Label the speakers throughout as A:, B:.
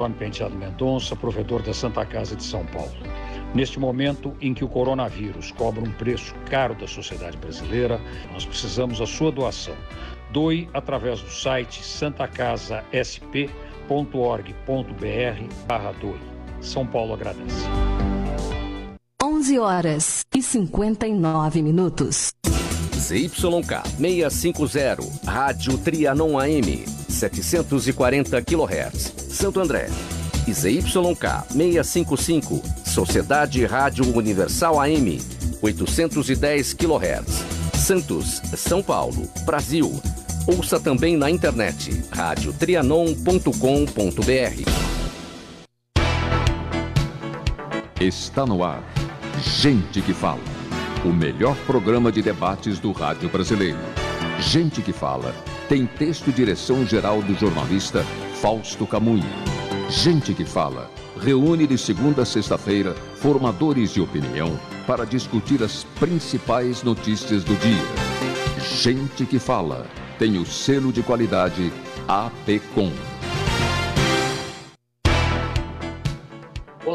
A: Antônio Penteado Mendonça, provedor da Santa Casa de São Paulo. Neste momento em que o coronavírus cobra um preço caro da sociedade brasileira, nós precisamos da sua doação. Doe através do site santacasasp.org.br barra doe. São Paulo agradece.
B: 11 horas e 59 minutos.
C: ZYK 650, Rádio Trianon AM, 740 kHz, Santo André. E ZYK 655, Sociedade Rádio Universal AM, 810 kHz, Santos, São Paulo, Brasil. Ouça também na internet radiotrianon.com.br.
D: Está no ar. Gente que fala o melhor programa de debates do rádio brasileiro. Gente que fala. Tem texto e direção geral do jornalista Fausto Camunha. Gente que fala. Reúne de segunda a sexta-feira formadores de opinião para discutir as principais notícias do dia. Gente que fala. Tem o selo de qualidade APCOM.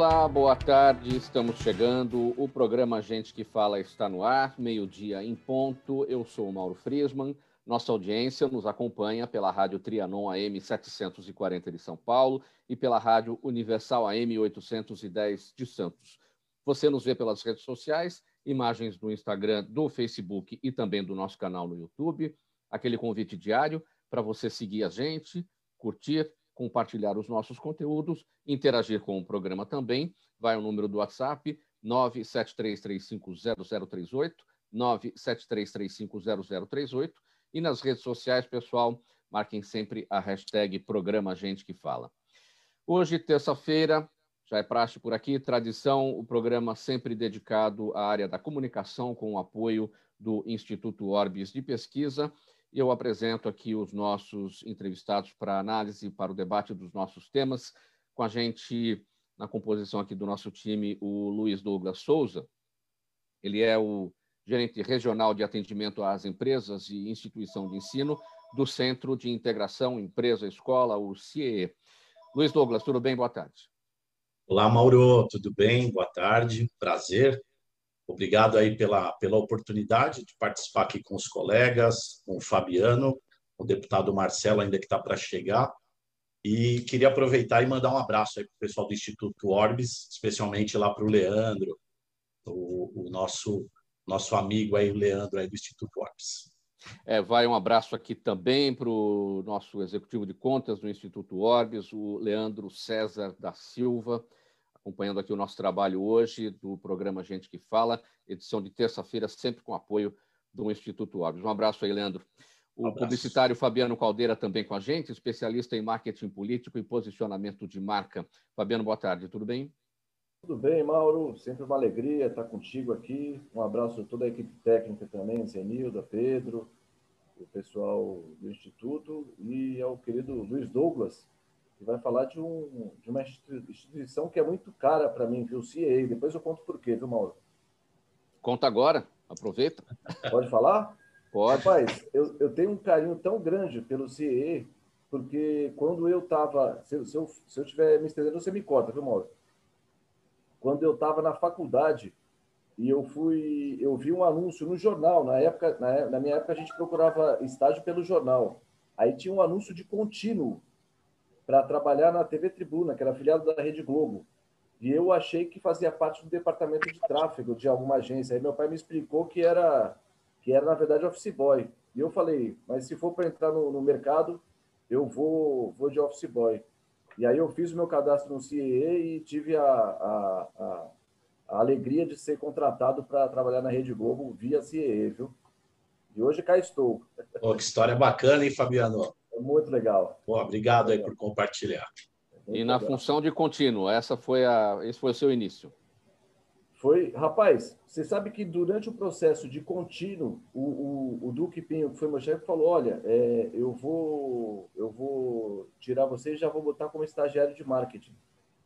E: Olá, boa tarde. Estamos chegando. O programa Gente que Fala está no ar, meio-dia em ponto. Eu sou o Mauro Friesman. Nossa audiência nos acompanha pela Rádio Trianon AM 740 de São Paulo e pela Rádio Universal AM 810 de Santos. Você nos vê pelas redes sociais, imagens do Instagram, do Facebook e também do nosso canal no YouTube. Aquele convite diário para você seguir a gente, curtir compartilhar os nossos conteúdos, interagir com o programa também. Vai o número do WhatsApp 973350038, 973350038 e nas redes sociais, pessoal, marquem sempre a hashtag Programa Gente que Fala. Hoje, terça-feira, já é praxe por aqui, tradição, o programa sempre dedicado à área da comunicação com o apoio do Instituto Orbis de Pesquisa eu apresento aqui os nossos entrevistados para análise, para o debate dos nossos temas. Com a gente, na composição aqui do nosso time, o Luiz Douglas Souza. Ele é o gerente regional de atendimento às empresas e instituição de ensino do Centro de Integração Empresa-Escola, o CIE. Luiz Douglas, tudo bem? Boa tarde.
F: Olá, Mauro, tudo bem? Boa tarde, prazer. Obrigado aí pela, pela oportunidade de participar aqui com os colegas, com o Fabiano, o deputado Marcelo ainda que está para chegar. E queria aproveitar e mandar um abraço aí para o pessoal do Instituto Orbis, especialmente lá para o Leandro, o, o, nosso, nosso amigo aí, o Leandro aí do Instituto Orbis.
E: É, vai um abraço aqui também para o nosso executivo de contas do Instituto Orbis, o Leandro César da Silva acompanhando aqui o nosso trabalho hoje do programa Gente que Fala, edição de terça-feira, sempre com apoio do Instituto Orbis. Um abraço aí, Leandro. O um publicitário Fabiano Caldeira também com a gente, especialista em marketing político e posicionamento de marca. Fabiano, boa tarde, tudo bem?
G: Tudo bem, Mauro. Sempre uma alegria estar contigo aqui. Um abraço a toda a equipe técnica também, Zenilda, Pedro, o pessoal do Instituto e ao querido Luiz Douglas, que vai falar de, um, de uma instituição que é muito cara para mim, viu? CIE. Depois eu conto por quê, viu, Mauro?
E: Conta agora, aproveita.
G: Pode falar?
E: Pode.
G: Rapaz, eu, eu tenho um carinho tão grande pelo CIE, porque quando eu estava. Se, se, eu, se eu estiver me estendendo, você me corta, viu, Mauro? Quando eu estava na faculdade, e eu fui, eu vi um anúncio no jornal. Na época, na, na minha época, a gente procurava estágio pelo jornal. Aí tinha um anúncio de contínuo para trabalhar na TV Tribuna, que era afiliado da Rede Globo. E eu achei que fazia parte do departamento de tráfego de alguma agência. Aí meu pai me explicou que era, que era na verdade, office boy. E eu falei, mas se for para entrar no, no, mercado, eu vou, vou de office boy. E aí eu fiz o meu cadastro no CIE e tive a, a, a, a alegria de ser contratado para trabalhar na Rede Globo via CIE, viu? E hoje cá estou.
F: Oh, que história bacana, hein, Fabiano?
G: É muito legal.
F: Pô, obrigado aí por compartilhar.
E: É e na legal. função de contínuo, essa foi a, esse foi o seu início?
G: Foi, rapaz, você sabe que durante o processo de contínuo, o, o, o Duque Pinho, que foi meu chefe, falou: olha, é, eu, vou, eu vou tirar você e já vou botar como estagiário de marketing.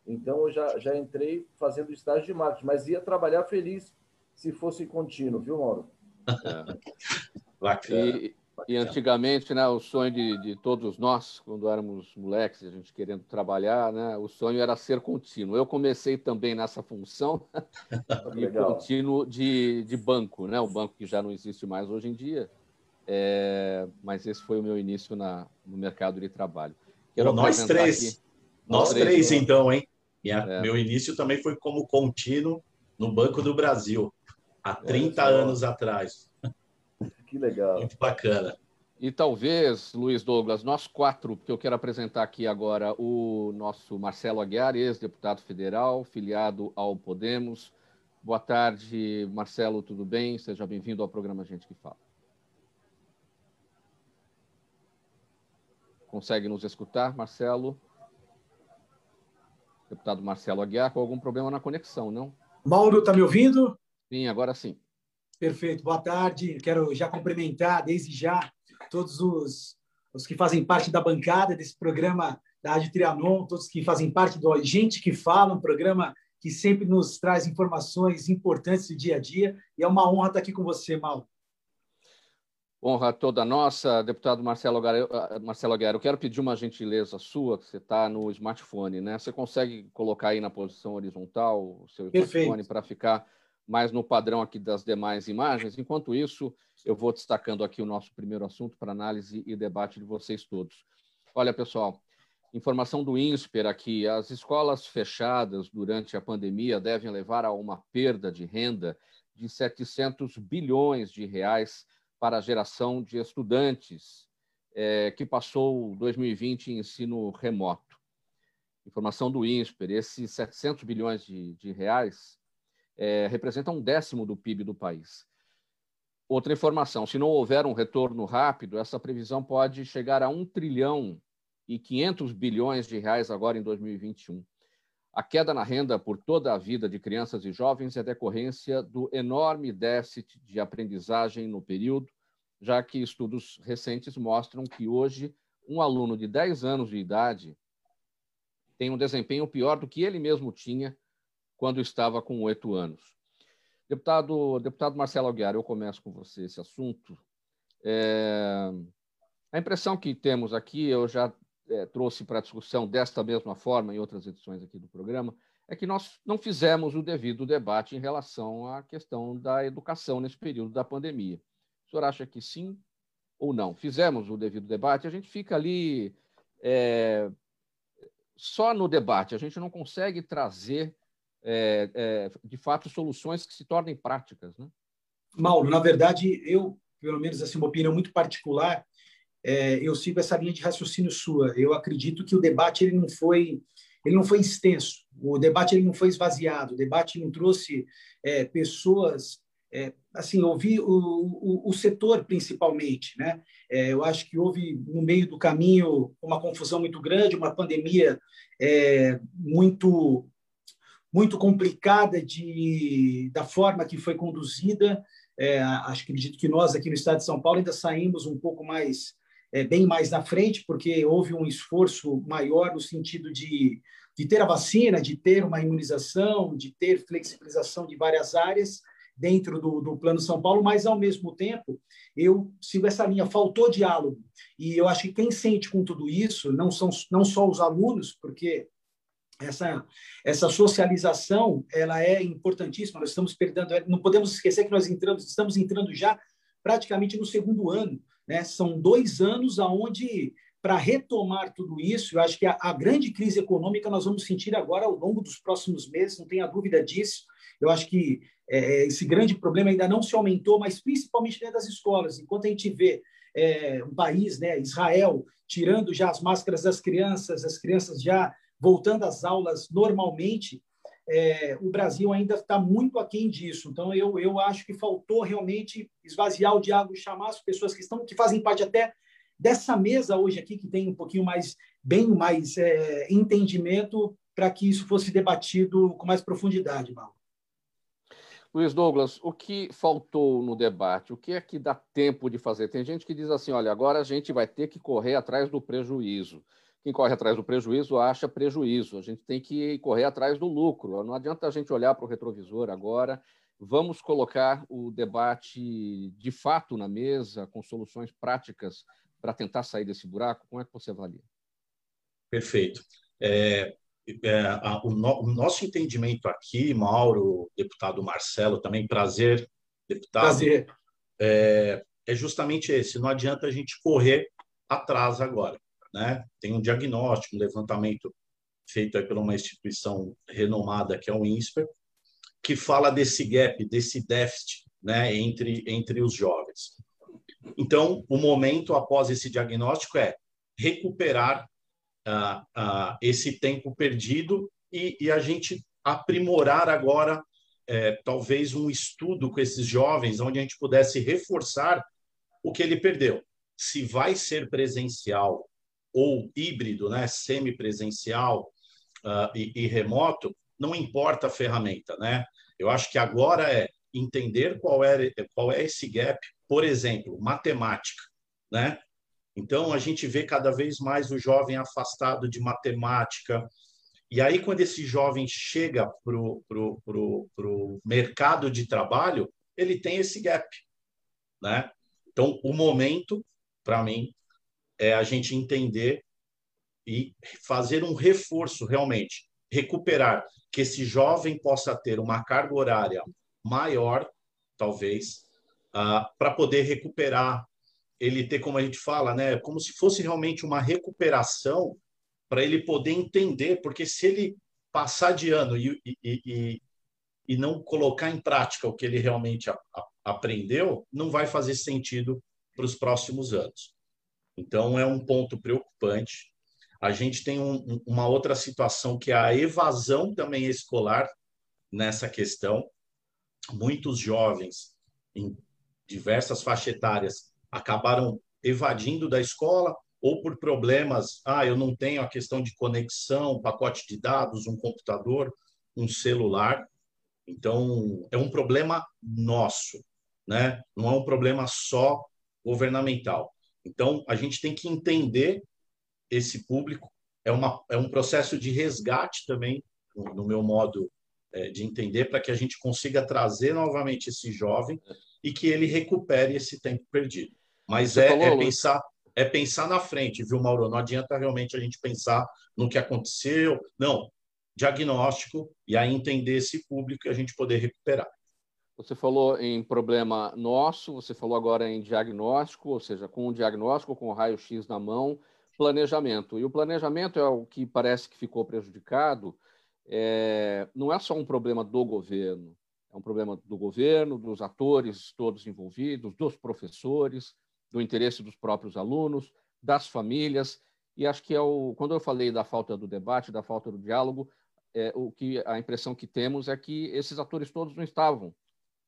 G: Então, eu já, já entrei fazendo estágio de marketing, mas ia trabalhar feliz se fosse contínuo, viu, Mauro?
E: É. Bacana. E, E antigamente, né, o sonho de, de, todos nós, quando éramos moleques, a gente querendo trabalhar, né, o sonho era ser contínuo. Eu comecei também nessa função de contínuo de, de banco, né, o banco que já não existe mais hoje em dia, é, mas esse foi o meu início na, no mercado de trabalho.
F: Quero nós três, aqui, nós, três, três então, hein? Minha, é. Meu início também foi como contínuo no Banco do Brasil, há 30 é, anos atrás.
G: Que legal.
F: Muito bacana.
E: E talvez, Luiz Douglas, nós quatro, porque eu quero apresentar aqui agora o nosso Marcelo Aguiar, ex-deputado federal, filiado ao Podemos. Boa tarde, Marcelo, tudo bem? Seja bem-vindo ao programa Gente que Fala. Consegue nos escutar, Marcelo? Deputado Marcelo Aguiar, com algum problema na conexão, não?
H: Mauro, está me ouvindo?
E: Sim, agora sim.
H: Perfeito. Boa tarde. Quero já cumprimentar desde já todos os, os que fazem parte da bancada desse programa da Rádio Trianon, todos que fazem parte do Gente que Fala, um programa que sempre nos traz informações importantes do dia a dia. E é uma honra estar aqui com você, Mauro.
E: Honra toda nossa, deputado Marcelo Aguiar. Ah, Marcelo Aguiar, eu quero pedir uma gentileza sua, que você está no smartphone, né? Você consegue colocar aí na posição horizontal o seu smartphone para ficar mais no padrão aqui das demais imagens. Enquanto isso, eu vou destacando aqui o nosso primeiro assunto para análise e debate de vocês todos. Olha, pessoal, informação do INSPER aqui: as escolas fechadas durante a pandemia devem levar a uma perda de renda de 700 bilhões de reais para a geração de estudantes é, que passou 2020 em ensino remoto. Informação do INSPER: esses 700 bilhões de, de reais é, representa um décimo do PIB do país. Outra informação: se não houver um retorno rápido, essa previsão pode chegar a 1 trilhão e 500 bilhões de reais agora em 2021. A queda na renda por toda a vida de crianças e jovens é decorrência do enorme déficit de aprendizagem no período, já que estudos recentes mostram que hoje um aluno de 10 anos de idade tem um desempenho pior do que ele mesmo tinha quando estava com oito anos. Deputado, deputado Marcelo Aguiar, eu começo com você esse assunto. É, a impressão que temos aqui, eu já é, trouxe para discussão desta mesma forma em outras edições aqui do programa, é que nós não fizemos o devido debate em relação à questão da educação nesse período da pandemia. O senhor acha que sim ou não? Fizemos o devido debate, a gente fica ali é, só no debate, a gente não consegue trazer é, é, de fato, soluções que se tornem práticas. Né?
H: Mauro, na verdade, eu, pelo menos, assim, uma opinião muito particular, é, eu sigo essa linha de raciocínio sua. Eu acredito que o debate ele não foi ele não foi extenso, o debate ele não foi esvaziado, o debate não trouxe é, pessoas é, assim, ouvi o, o, o, setor principalmente, né? É, eu acho que houve no meio do caminho uma confusão muito grande, uma pandemia é, muito muito complicada de, da forma que foi conduzida. É, acho que acredito que nós aqui no Estado de São Paulo ainda saímos um pouco mais, é, bem mais na frente, porque houve um esforço maior no sentido de, de ter a vacina, de ter uma imunização, de ter flexibilização de várias áreas dentro do, do Plano São Paulo, mas, ao mesmo tempo, eu sigo essa linha, faltou diálogo. E eu acho que quem sente com tudo isso não são não só os alunos, porque essa essa socialização ela é importantíssima nós estamos perdendo não podemos esquecer que nós entramos estamos entrando já praticamente no segundo ano né? São dois anos aonde para retomar tudo isso eu acho que a, a, grande crise econômica nós vamos sentir agora ao longo dos próximos meses não tenha dúvida disso. Eu acho que é, esse grande problema ainda não se aumentou mas principalmente dentro das escolas. Enquanto a gente vê é, um país né Israel tirando já as máscaras das crianças as crianças já voltando às aulas normalmente, é, o Brasil ainda está muito aquém disso. Então, eu, eu acho que faltou realmente esvaziar o diálogo, chamar as pessoas que estão, que fazem parte até dessa mesa hoje aqui, que tem um pouquinho mais, bem mais é, entendimento, para que isso fosse debatido com mais profundidade, Mal.
E: Luiz Douglas, o que faltou no debate? O que é que dá tempo de fazer? Tem gente que diz assim: olha, agora a gente vai ter que correr atrás do prejuízo. Quem corre atrás do prejuízo acha prejuízo. A gente tem que correr atrás do lucro. Não adianta a gente olhar para o retrovisor agora Vamos colocar o debate de fato na mesa, com soluções práticas para tentar sair desse buraco? Como é que você avalia?
F: Perfeito. É, é, a, o, no, o, nosso entendimento aqui, Mauro, deputado Marcelo, também prazer, deputado.
H: Prazer.
F: É, é justamente esse. Não adianta a gente correr atrás agora. Né? Tem um diagnóstico, um levantamento feito por uma instituição renomada que é o INSPER, que fala desse gap, desse déficit né, entre, entre os jovens. Então, o momento após esse diagnóstico é recuperar uh, uh, esse tempo perdido e, e, a gente aprimorar agora, é, talvez, um estudo com esses jovens, onde a gente pudesse reforçar o que ele perdeu. Se vai ser presencial ou híbrido, né, semipresencial uh, e, e remoto, não importa a ferramenta, né? Eu acho que agora é entender qual é, qual é esse gap, por exemplo, matemática, né? Então, a gente vê cada vez mais o jovem afastado de matemática. E aí, quando esse jovem chega para o pro, pro, pro mercado de trabalho, ele tem esse gap. Né? Então, o momento, para mim, é a gente entender e fazer um reforço realmente, recuperar, que esse jovem possa ter uma carga horária maior, talvez, uh, para poder recuperar, ele ter, como a gente fala, né, como se fosse realmente uma recuperação para ele poder entender, porque se ele passar de ano e, e, e, e não colocar em prática o que ele realmente a, a, aprendeu, não vai fazer sentido para os próximos anos. Então, é um ponto preocupante. A gente tem um, uma outra situação que é a evasão também escolar nessa questão. Muitos jovens em diversas faixas etárias acabaram evadindo da escola ou por problemas, ah, eu não tenho a questão de conexão, pacote de dados, um computador, um celular. Então, é um problema nosso, né? Não é um problema só governamental. Então, a gente tem que entender esse público. É, uma, é um processo de resgate também, no, meu modo é, de entender, para que a gente consiga trazer novamente esse jovem e que ele recupere esse tempo perdido. Mas é, falou, é, pensar é pensar na frente, viu, Mauro? Não adianta realmente a gente pensar no que aconteceu. Não, diagnóstico e aí entender esse público e a gente poder recuperar.
E: Você falou em problema nosso, você falou agora em diagnóstico, ou seja, com o diagnóstico, com o raio-x na mão, planejamento. E o planejamento é o que parece que ficou prejudicado. É, não é só um problema do governo, é um problema do governo, dos atores todos envolvidos, dos professores, do interesse dos próprios alunos, das famílias. E acho que é o, quando eu falei da falta do debate, da falta do diálogo, é, o que a impressão que temos é que esses atores todos não estavam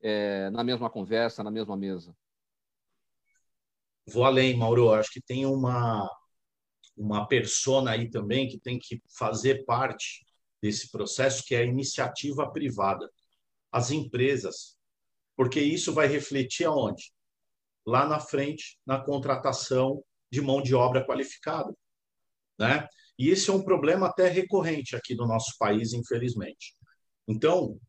E: é, na mesma conversa, na mesma mesa.
F: Vou além, Mauro. Acho que tem uma uma persona aí também que tem que fazer parte desse processo, que é a iniciativa privada, as empresas, porque isso vai refletir aonde? Lá na frente, na contratação de mão de obra qualificada, né? E esse é um problema até recorrente aqui no nosso país, infelizmente. Então,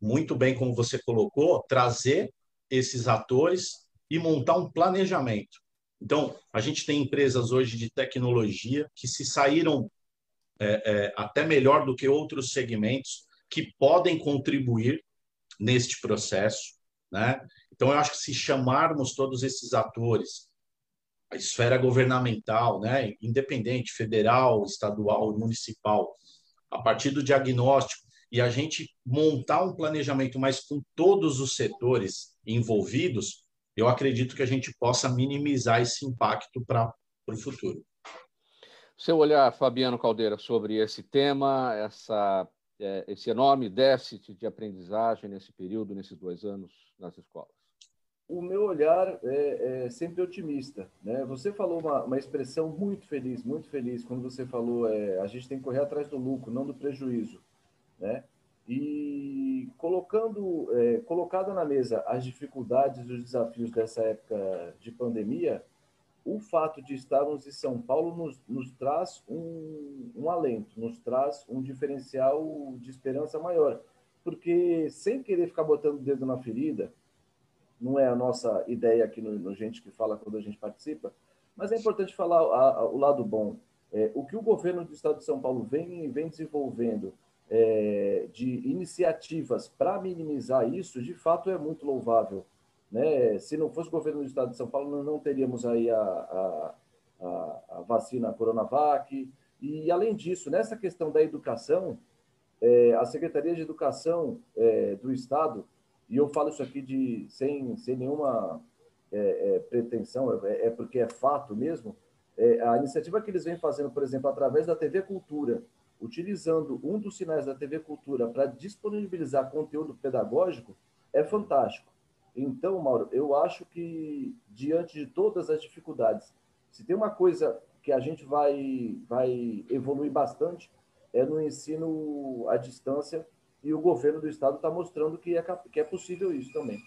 F: muito bem como você colocou, trazer esses atores e montar um planejamento. Então, a gente tem empresas hoje de tecnologia que se saíram é, é, até melhor do que outros segmentos que podem contribuir neste processo, né? Então, eu acho que se chamarmos todos esses atores, a esfera governamental, né, independente, federal, estadual, municipal, a partir do diagnóstico e a gente montar um planejamento, mas com todos os setores envolvidos, eu acredito que a gente possa minimizar esse impacto para o futuro.
E: Seu olhar, Fabiano Caldeira, sobre esse tema, essa, é, esse enorme déficit de aprendizagem nesse período, nesses dois anos nas escolas?
G: O meu olhar é, é sempre otimista. Né? Você falou uma, uma, expressão muito feliz, muito feliz, quando você falou é, a gente tem que correr atrás do lucro, não do prejuízo né? E colocando, é, colocado na mesa as dificuldades e os desafios dessa época de pandemia, o fato de estarmos em São Paulo nos, nos traz um, um alento, nos traz um diferencial de esperança maior. porque sem querer ficar botando o dedo na ferida, não é a nossa ideia aqui no, no Gente que Fala quando a gente participa, mas é importante falar a, a, o lado bom. É, o que o governo do Estado de São Paulo vem, vem desenvolvendo é, de iniciativas para minimizar isso, de fato é muito louvável. Né? Se não fosse o governo do Estado de São Paulo, não teríamos aí a, a, a, a vacina Coronavac. E, além disso, nessa questão da educação, é, a Secretaria de Educação é, do Estado, e eu falo isso aqui de, sem, sem nenhuma é, é pretensão, é, é, porque é fato mesmo, é, a iniciativa que eles vêm fazendo, por exemplo, através da TV Cultura, utilizando um dos sinais da TV Cultura para disponibilizar conteúdo pedagógico, é fantástico. Então, Mauro, eu acho que, diante de todas as dificuldades, se tem uma coisa que a gente vai, vai evoluir bastante, é no ensino à distância, e o governo do estado está mostrando que é, que é possível isso também.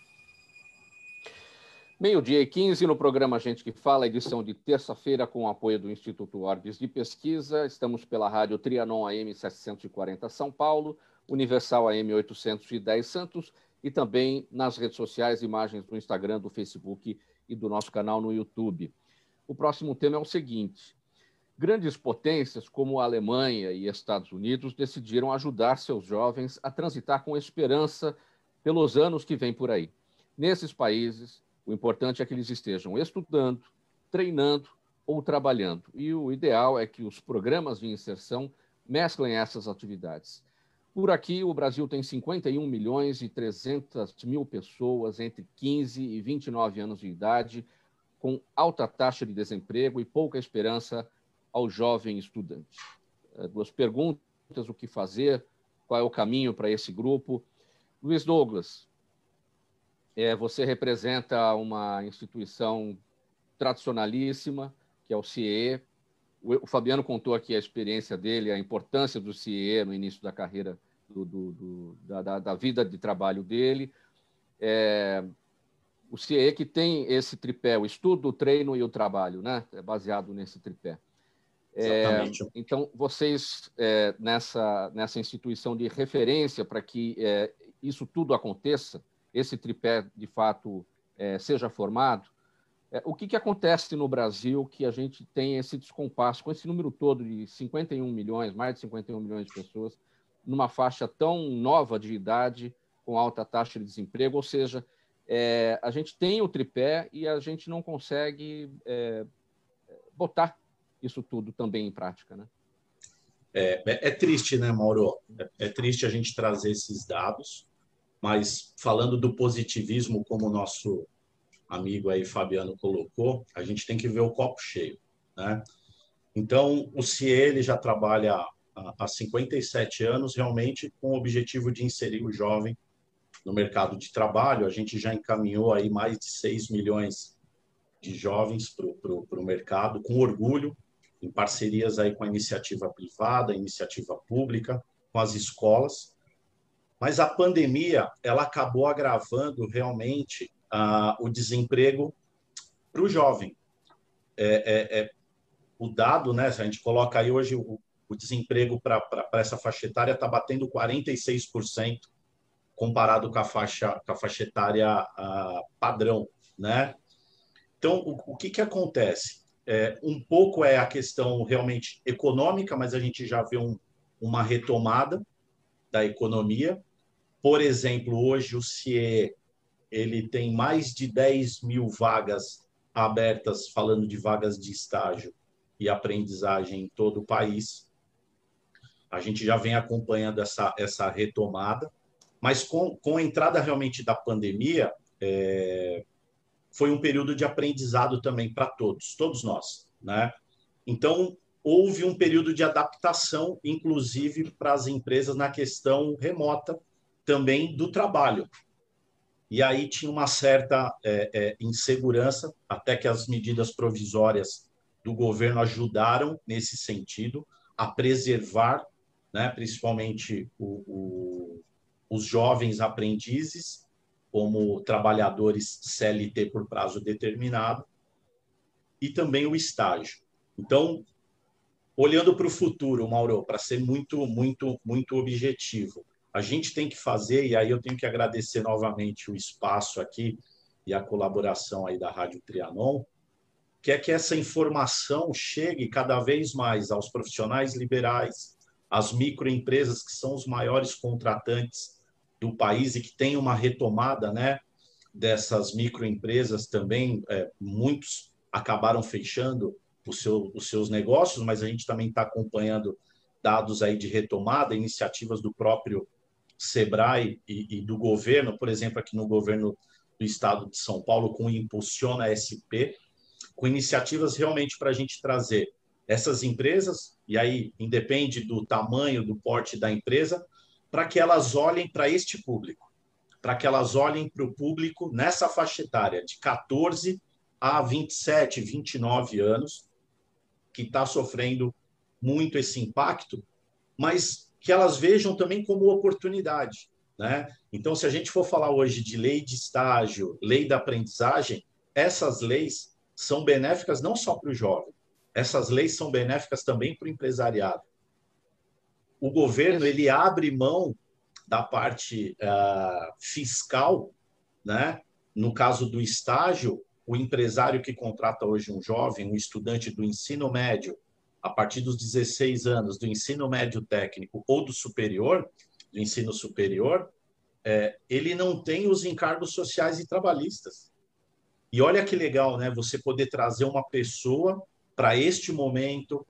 E: Meio-dia e 15 no programa Gente que Fala, edição de terça-feira, com o apoio do Instituto Orbis de Pesquisa. Estamos pela rádio Trianon AM 740 São Paulo, Universal AM 810 Santos e também nas redes sociais, imagens do Instagram, do Facebook e do nosso canal no YouTube. O próximo tema é o seguinte: grandes potências como a Alemanha e Estados Unidos decidiram ajudar seus jovens a transitar com esperança pelos anos que vêm por aí. Nesses países, o importante é que eles estejam estudando, treinando ou trabalhando. E o ideal é que os programas de inserção mesclem essas atividades. Por aqui, o Brasil tem 51 milhões e 300 mil pessoas entre 15 e 29 anos de idade, com alta taxa de desemprego e pouca esperança ao jovem estudante. É, duas perguntas: o que fazer? Qual é o caminho para esse grupo? Luiz Douglas, é, você representa uma instituição tradicionalíssima, que é o CIE. O, Fabiano contou aqui a experiência dele, a importância do CIE no início da carreira, do, do, do, da, da, vida de trabalho dele. É, o CIE que tem esse tripé, o estudo, o treino e o trabalho, né? É baseado nesse tripé. É, então, vocês, é, nessa, nessa instituição de referência para que é, isso tudo aconteça, esse tripé de fato é, seja formado, é, o que, que acontece no Brasil que a gente tem esse descompasso com esse número todo de 51 milhões, mais de 51 milhões de pessoas, numa faixa tão nova de idade, com alta taxa de desemprego, ou seja, é, a gente tem o tripé e a gente não consegue é, botar isso tudo também em prática, né?
F: É, é, é triste, né, Mauro? É, é, triste a gente trazer esses dados, mas falando do positivismo, como o nosso amigo aí Fabiano colocou, a gente tem que ver o copo cheio, né? Então, o CIE já trabalha há 57 anos realmente com o objetivo de inserir o jovem no mercado de trabalho. A gente já encaminhou aí mais de 6 milhões de jovens para o mercado, com orgulho, em parcerias aí com a iniciativa privada, iniciativa pública, com as escolas. Mas a pandemia ela acabou agravando realmente ah, o desemprego para o jovem. É, é, é, o dado, né? A gente coloca aí hoje o, o desemprego para essa faixa etária está batendo 46% comparado com a faixa, com a faixa etária ah, padrão, né? Então, o, o que, que acontece? É, um pouco é a questão realmente econômica, mas a gente já vê um, uma retomada da economia. Por exemplo, hoje o CIE ele tem mais de 10 mil vagas abertas, falando de vagas de estágio e aprendizagem em todo o país. A gente já vem acompanhando essa, essa retomada, mas com, com a entrada realmente da pandemia, é, foi um período de aprendizado também para todos, todos nós, né? Então, houve um período de adaptação, inclusive para as empresas na questão remota também do trabalho. E aí tinha uma certa é, é, insegurança, até que as medidas provisórias do governo ajudaram nesse sentido a preservar, né, principalmente o, o, os jovens aprendizes como trabalhadores CLT por prazo determinado e também o estágio. Então, olhando para o futuro, Mauro, para ser muito, muito, muito objetivo, a gente tem que fazer, e aí eu tenho que agradecer novamente o espaço aqui e a colaboração aí da Rádio Trianon, que é que essa informação chegue cada vez mais aos profissionais liberais, às microempresas que são os maiores contratantes do país e que tem uma retomada, né, dessas microempresas também, é, muitos acabaram fechando seu, os seus negócios, mas a gente também está acompanhando dados aí de retomada, iniciativas do próprio Sebrae e, e, do governo, por exemplo, aqui no governo do estado de São Paulo, com o Impulsiona SP, com iniciativas realmente para a gente trazer essas empresas, e aí independe do tamanho, do porte da empresa, para que elas olhem para este público, para que elas olhem para o público nessa faixa etária de 14 a 27, 29 anos, que está sofrendo muito esse impacto, mas que elas vejam também como oportunidade. Né? Então, se a gente for falar hoje de lei de estágio, lei da aprendizagem, essas leis são benéficas não só para o jovem, essas leis são benéficas também para o empresariado. O governo ele abre mão da parte uh, fiscal, né? No caso do estágio, o empresário que contrata hoje um jovem, um estudante do ensino médio, a partir dos 16 anos, do ensino médio técnico ou do superior, do ensino superior, é, ele não tem os encargos sociais e trabalhistas. E olha que legal, né? Você poder trazer uma pessoa para este momento,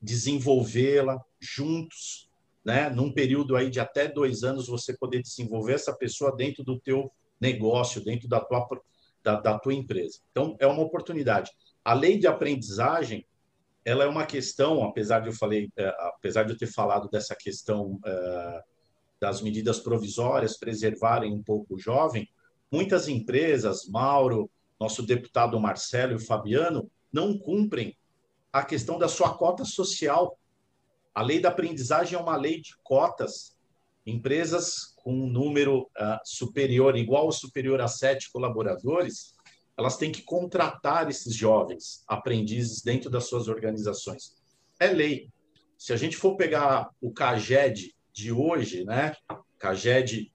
F: desenvolvê-la juntos, né? Num período aí de até dois anos, você poder desenvolver essa pessoa dentro do teu negócio, dentro da tua, da, da tua empresa. Então, é uma oportunidade. A lei de aprendizagem, ela é uma questão, apesar de eu falei, é, apesar de eu ter falado dessa questão é, das medidas provisórias preservarem um pouco o jovem, muitas empresas, Mauro, nosso deputado Marcelo e o Fabiano, não cumprem a questão da sua cota social. A lei da aprendizagem é uma lei de cotas. Empresas com um número uh, superior, igual ou superior a sete colaboradores, elas têm que contratar esses jovens aprendizes dentro das suas organizações. É lei. Se a gente for pegar o CAGED de hoje, né? CAGED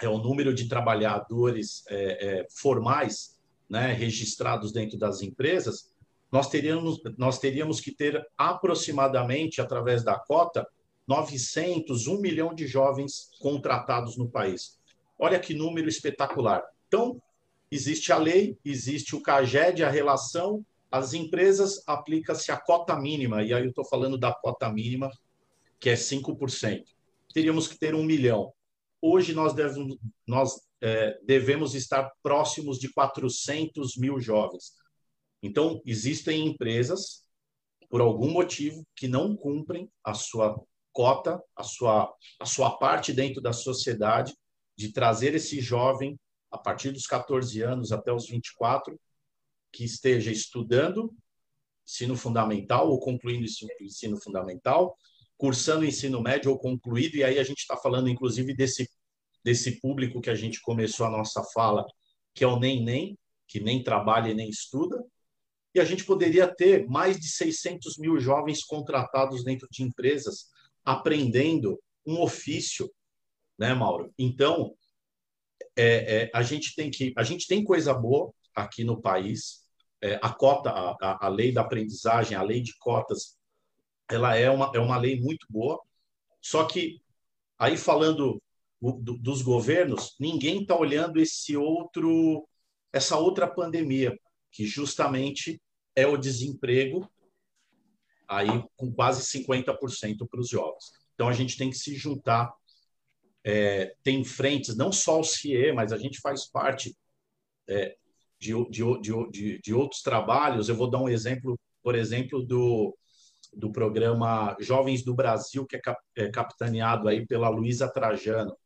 F: é o número de trabalhadores é, é, formais, né, registrados dentro das empresas. Nós teríamos, nós teríamos que ter aproximadamente, através da cota, 900, 1 milhão de jovens contratados no país. Olha que número espetacular. Então, Existe a lei, existe o CAGED, a relação, as empresas aplica-se a cota mínima, e aí eu estou falando da cota mínima, que é 5%. Teríamos que ter um milhão. Hoje nós devemos, nós, é, devemos estar próximos de 400 mil jovens. Então, existem empresas, por algum motivo, que não cumprem a sua cota, a sua, a sua parte dentro da sociedade, de trazer esse jovem a partir dos 14 anos até os 24, que esteja estudando ensino fundamental ou concluindo ensino fundamental, cursando ensino médio ou concluído, e aí a gente está falando, inclusive, desse, desse público que a gente começou a nossa fala, que é o nem-nem, que nem trabalha e nem estuda, e a gente poderia ter mais de 600 mil jovens contratados dentro de empresas, aprendendo um ofício, né, Mauro? Então, é, é, a gente tem que a gente tem coisa boa aqui no país. É, a cota, a, a lei da aprendizagem, a lei de cotas, ela é uma, é uma lei muito boa. Só que aí falando do, dos governos, ninguém está olhando esse outro, essa outra pandemia que justamente é o desemprego aí com quase 50% para os jovens. Então a gente tem que se juntar é, tem frentes, não só o CIE, mas a gente faz parte é, de, de, de, de, outros trabalhos. Eu vou dar um exemplo, por exemplo, do, do programa Jovens do Brasil, que é, cap, é capitaneado aí pela Luísa Trajano.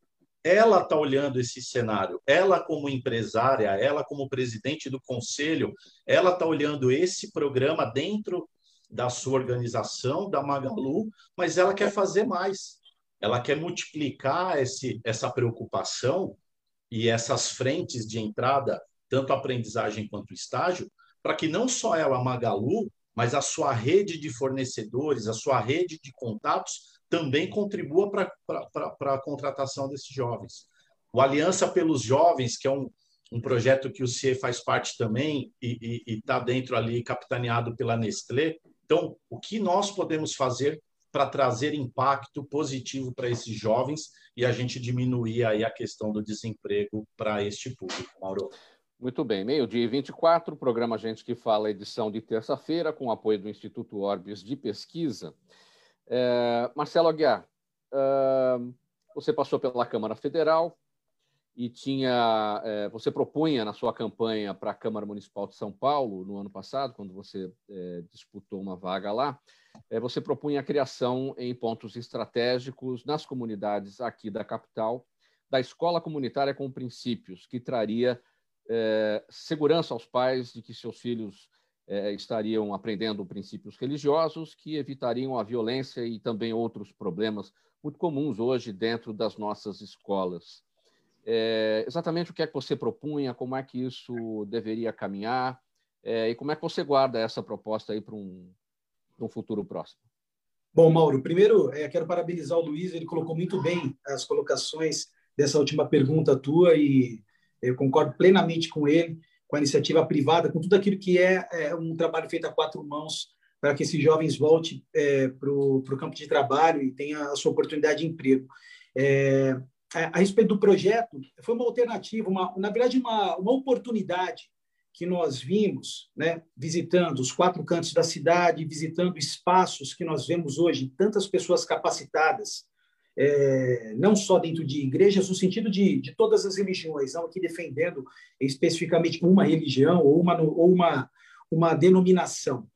F: Ela está olhando esse cenário, ela como empresária, ela como presidente do conselho, ela está olhando esse programa dentro da sua organização, da Magalu, mas ela quer fazer mais ela quer multiplicar esse, essa preocupação e essas frentes de entrada, tanto aprendizagem quanto estágio, para que não só ela, Magalu, mas a sua rede de fornecedores, a sua rede de contatos também contribua para a contratação desses jovens. O Aliança pelos Jovens, que é um, um projeto que o CIE faz parte também e está dentro ali, capitaneado pela Nestlé. Então, o que nós podemos fazer para trazer impacto positivo para esses jovens e a gente diminuir aí a questão do desemprego para este público, Mauro?
E: Muito bem, meio-dia e 24, programa Gente que Fala, edição de terça-feira, com apoio do Instituto Orbis de Pesquisa. É, Marcelo Aguiar, uh, você passou pela Câmara Federal, e tinha é, você propunha na sua campanha para a Câmara Municipal de São Paulo no ano passado, quando você é, disputou uma vaga lá, é, você propunha a criação em pontos estratégicos nas comunidades aqui da capital da escola comunitária com princípios que traria segurança aos pais de que seus filhos estariam aprendendo princípios religiosos que evitariam a violência e também outros problemas muito comuns hoje dentro das nossas escolas é, exatamente o que é que você propunha, como é que isso deveria caminhar é, e como é que você guarda essa proposta aí para um, um futuro próximo.
H: Bom, Mauro, primeiro é, quero parabenizar o Luiz, ele colocou muito bem as colocações dessa última pergunta tua e eu concordo plenamente com ele, com a iniciativa privada, com tudo aquilo que é, é um trabalho feito a quatro mãos para que esses jovens voltem é, para o campo de trabalho e tenham a sua oportunidade de emprego. É, a respeito do projeto, foi uma alternativa, uma, na verdade, uma, uma oportunidade que nós vimos, né, visitando os quatro cantos da cidade, visitando espaços que nós vemos hoje, tantas pessoas capacitadas, é, não só dentro de igrejas, no sentido de, de todas as religiões, não aqui defendendo especificamente uma religião ou uma, ou uma, uma denominação.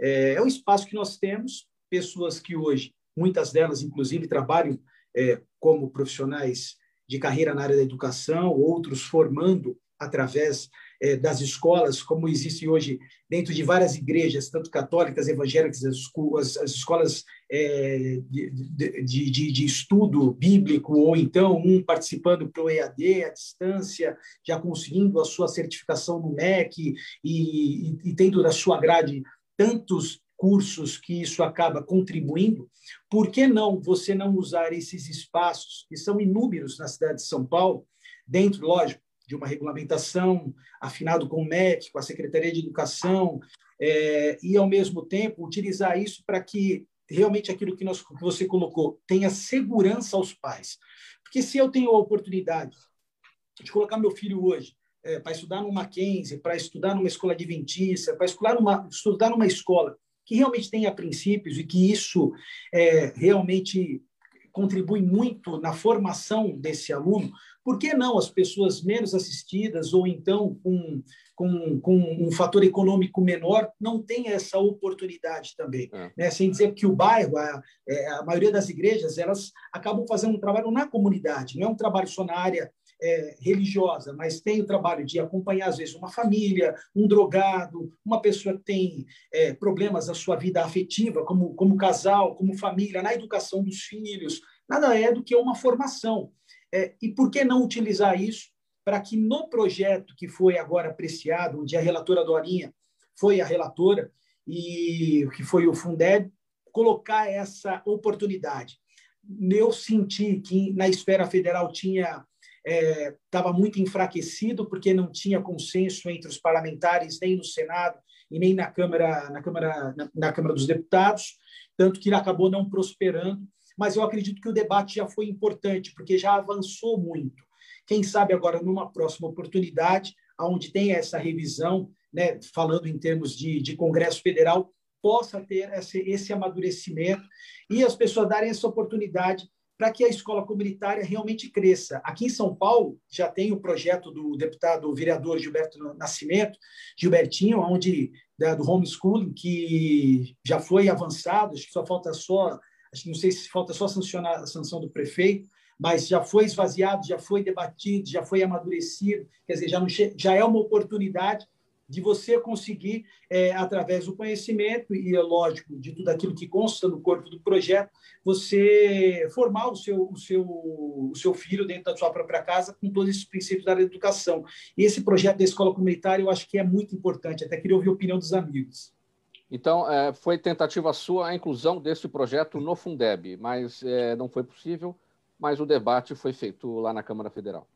H: É, é um espaço que nós temos, pessoas que hoje, muitas delas, inclusive, trabalham é, como profissionais de carreira na área da educação, outros formando através é, das escolas, como existe hoje dentro de várias igrejas, tanto católicas, evangélicas, as, as escolas é, de, de, de, estudo bíblico, ou então um participando para o EAD, à distância, já conseguindo a sua certificação no MEC e, e, e tendo na sua grade tantos cursos que isso acaba contribuindo, por que não você não usar esses espaços, que são inúmeros na cidade de São Paulo, dentro, lógico, de uma regulamentação afinado com o MEC, com a Secretaria de Educação, é, e, ao mesmo tempo, utilizar isso para que realmente aquilo que, nós, que você colocou tenha segurança aos pais. Porque se eu tenho a oportunidade de colocar meu filho hoje é, para estudar no Mackenzie, para estudar numa escola adventista, para estudar numa, estudar numa escola que realmente tenha princípios e que isso é, realmente contribui muito na formação desse aluno, por que não as pessoas menos assistidas ou então com, com, com um fator econômico menor não têm essa oportunidade também? É. Né? Sem dizer que o bairro, a, é, a maioria das igrejas, elas acabam fazendo um trabalho na comunidade, não é um trabalho só na área é, religiosa, mas tem o trabalho de acompanhar, às vezes, uma família, um drogado, uma pessoa que tem é, problemas na sua vida afetiva, como, como casal, como família, na educação dos filhos. Nada é do que uma formação. É, e por que não utilizar isso para que no projeto que foi agora apreciado, onde a relatora Dorinha foi a relatora, e que foi o Fundeb, colocar essa oportunidade. Eu senti que na esfera federal tinha estava é, muito enfraquecido porque não tinha consenso entre os parlamentares nem no Senado e nem na Câmara na Câmara na, na Câmara dos Deputados, tanto que ele acabou não prosperando. Mas eu acredito que o debate já foi importante porque já avançou muito. Quem sabe agora numa próxima oportunidade, aonde tem essa revisão, né, falando em termos de, de Congresso Federal, possa ter esse, esse amadurecimento e as pessoas darem essa oportunidade para que a escola comunitária realmente cresça. Aqui em São Paulo já tem o projeto do deputado vereador Gilberto Nascimento, Gilbertinho, onde da, do homeschooling que já foi avançado, acho que só falta só, acho que não sei se falta só sancionar a sanção do prefeito, mas já foi esvaziado, já foi debatido, já foi amadurecido, quer dizer, já, não já é uma oportunidade de você conseguir, é, através do conhecimento e, é lógico, de tudo aquilo que consta no corpo do projeto, você formar o seu, o seu, o seu filho dentro da sua própria casa com todos esses princípios da educação. E esse projeto da escola comunitária eu acho que é muito importante, até queria ouvir a opinião dos amigos.
E: Então, é, foi tentativa sua a inclusão desse projeto no Fundeb, mas é, não foi possível, mas o debate foi feito lá na Câmara Federal.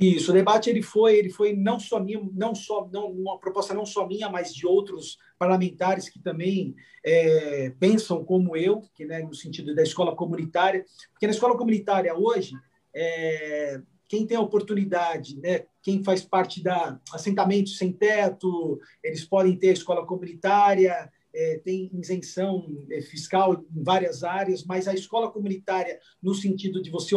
H: Isso, o debate ele foi, ele foi não só minha, não só não uma proposta não só minha, mas de outros parlamentares que também é, pensam como eu, que né, no sentido da escola comunitária, porque na escola comunitária hoje é, quem tem a oportunidade, né, quem faz parte da assentamento sem teto, eles podem ter a escola comunitária, é, tem isenção é, fiscal em várias áreas, mas a escola comunitária, no sentido de você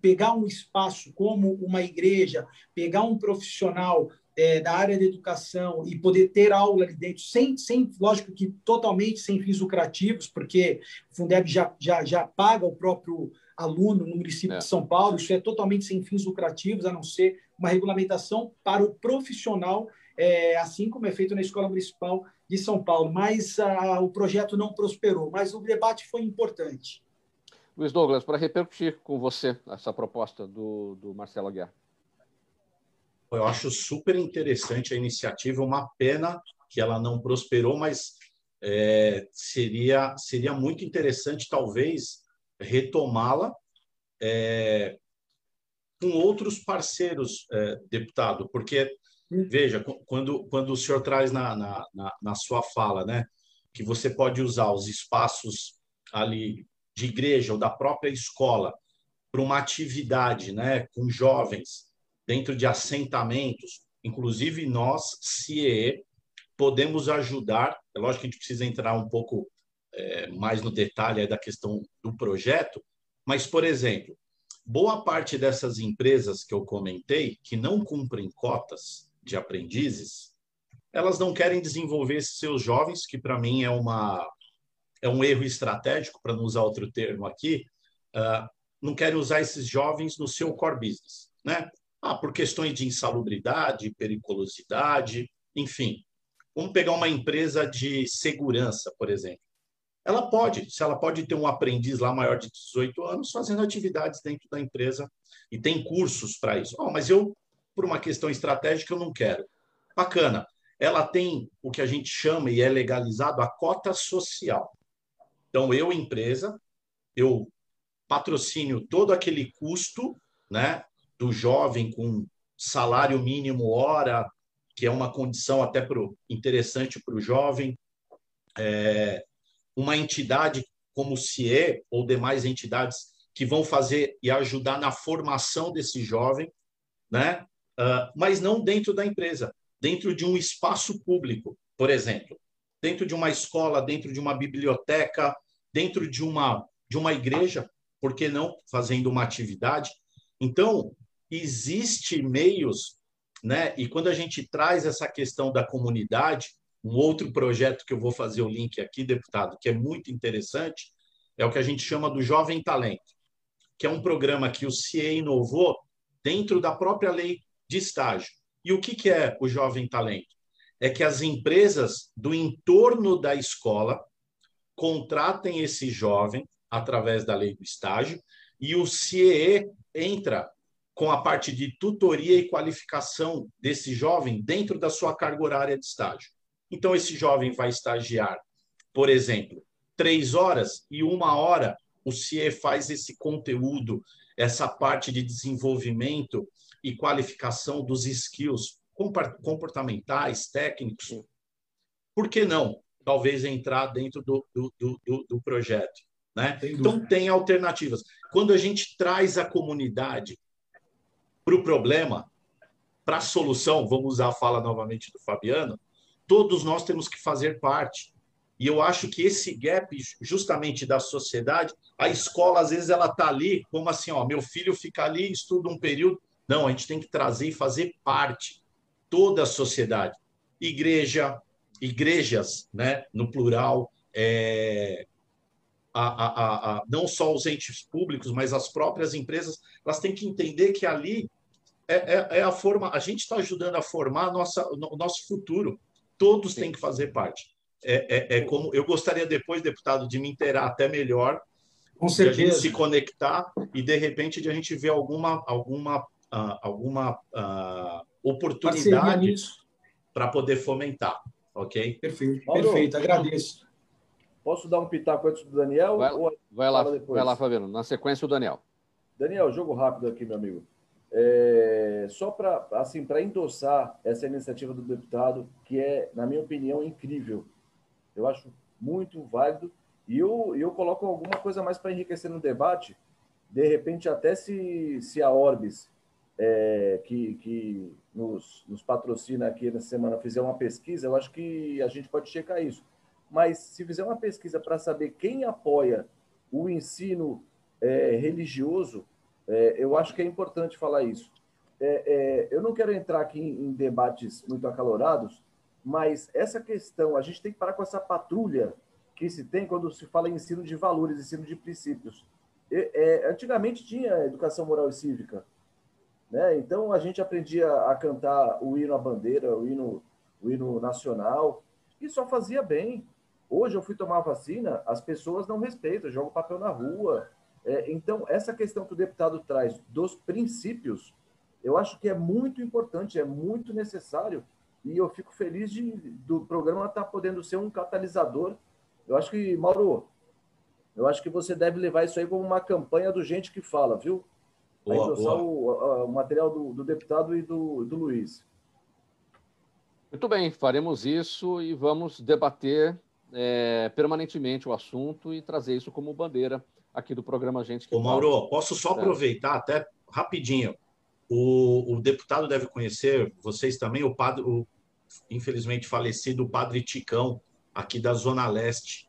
H: pegar um espaço como uma igreja, pegar um profissional é, da área da educação e poder ter aula ali dentro, sem, sem lógico que totalmente sem fins lucrativos, porque o Fundeb já, já, já paga o próprio aluno no município é. de São Paulo, isso é totalmente sem fins lucrativos, a não ser uma regulamentação para o profissional, é, assim como é feito na Escola Municipal de São Paulo. Mas a, o projeto não prosperou, mas o debate foi importante.
E: Luiz Douglas, para repercutir com você essa proposta do, do Marcelo Aguiar.
F: Eu acho super interessante a iniciativa, uma pena que ela não prosperou, mas é, seria, seria muito interessante, talvez, retomá-la é, com outros parceiros, é, deputado, porque, veja, quando, quando o senhor traz na, na, na, sua fala, né, que você pode usar os espaços ali de igreja ou da própria escola para uma atividade né, com jovens dentro de assentamentos, inclusive nós, CIE, podemos ajudar. É lógico que a gente precisa entrar um pouco é, mais no detalhe da questão do projeto, mas, por exemplo, boa parte dessas empresas que eu comentei, que não cumprem cotas de aprendizes, elas não querem desenvolver seus jovens, que para mim é uma é um erro estratégico, para não usar outro termo aqui, uh, não querem usar esses jovens no seu core business, né? Ah, por questões de insalubridade, periculosidade, enfim. Vamos pegar uma empresa de segurança, por exemplo. Ela pode, se ela pode ter um aprendiz lá maior de 18 anos fazendo atividades dentro da empresa e tem cursos para isso. Oh, mas eu, por uma questão estratégica, eu não quero. Bacana. Ela tem o que a gente chama e é legalizado a cota social. Então, eu, empresa, eu patrocínio todo aquele custo né, do jovem com salário mínimo hora, que é uma condição até pro, interessante para o jovem. É, uma entidade como o CIE ou demais entidades que vão fazer e ajudar na formação desse jovem, né? Uh, mas não dentro da empresa, dentro de um espaço público, por exemplo dentro de uma escola, dentro de uma biblioteca, dentro de uma, de uma igreja, por que não fazendo uma atividade? Então, existe meios, né? E quando a gente traz essa questão da comunidade, um outro projeto que eu vou fazer o link aqui, deputado, que é muito interessante, é o que a gente chama do Jovem Talento, que é um programa que o CIE inovou dentro da própria lei de estágio. E o que, que é o Jovem Talento? É que as empresas do entorno da escola contratem esse jovem através da lei do estágio e o CIE entra com a parte de tutoria e qualificação desse jovem dentro da sua carga horária de estágio. Então, esse jovem vai estagiar, por exemplo, três horas e uma hora o CIE faz esse conteúdo, essa parte de desenvolvimento e qualificação dos skills comportamentais, técnicos, por que não? Talvez entrar dentro do, do, do, do projeto. Né? Então, tem alternativas. Quando a gente traz a comunidade para o problema, para a solução, vamos usar a fala novamente do Fabiano, todos nós temos que fazer parte. E eu acho que esse gap, justamente da sociedade, a escola, às vezes, ela está ali, como assim, ó, meu filho fica ali, estuda um período. Não, a gente tem que trazer e fazer parte toda a sociedade. Igreja, igrejas, né, no plural, é, a, a, a, não só os entes públicos, mas as próprias empresas, elas têm que entender que ali é, é, é a forma, a gente está ajudando a formar nossa, o nosso futuro. Todos Sim. têm que fazer parte. É, é, é, como eu gostaria depois, deputado, de me inteirar até melhor,
H: Com de a
F: gente se conectar e de repente de a gente ver alguma alguma uh, alguma uh, oportunidade para poder fomentar. ok?
H: Perfeito, Mauro, perfeito, agradeço.
G: Posso dar um pitaco antes do Daniel?
E: Vai, vai lá, vai lá, Fabiano. Na sequência, o Daniel.
G: Daniel, jogo rápido aqui, meu amigo. É, só para assim, endossar essa iniciativa do deputado, que é, na minha opinião, incrível. Eu acho muito válido. E eu, eu coloco alguma coisa mais para enriquecer no debate. De repente, até se, se a Orbis, é, que, que nos, nos patrocina aqui nessa semana, fizer uma pesquisa, eu acho que a gente pode checar isso. Mas se fizer uma pesquisa para saber quem apoia o ensino é, religioso, é, eu acho que é importante falar isso. É, é, eu não quero entrar aqui em, em, debates muito acalorados, mas essa questão, a gente tem que parar com essa patrulha que se tem quando se fala em ensino de valores, ensino de princípios. É, antigamente tinha educação moral e cívica, né? Então a gente aprendia a cantar o hino à bandeira, o hino, o hino nacional, e só fazia bem. Hoje eu fui tomar vacina, as pessoas não respeitam, jogam papel na rua, é, então, essa questão que o deputado traz dos princípios, eu acho que é muito importante, é muito necessário, e eu fico feliz de, do programa estar tá podendo ser um catalisador. Eu acho que, Mauro, eu acho que você deve levar isso aí como uma campanha do Gente que Fala, viu? Boa, endossar o, o, material do, do, deputado e do, do Luiz.
E: Muito bem, faremos isso e vamos debater é, permanentemente o assunto e trazer isso como bandeira aqui do programa Gente que
F: Ô, Mauro, posso só aproveitar até rapidinho. O, o, deputado deve conhecer, vocês também, o padre, o, infelizmente falecido o padre Ticão, aqui da Zona Leste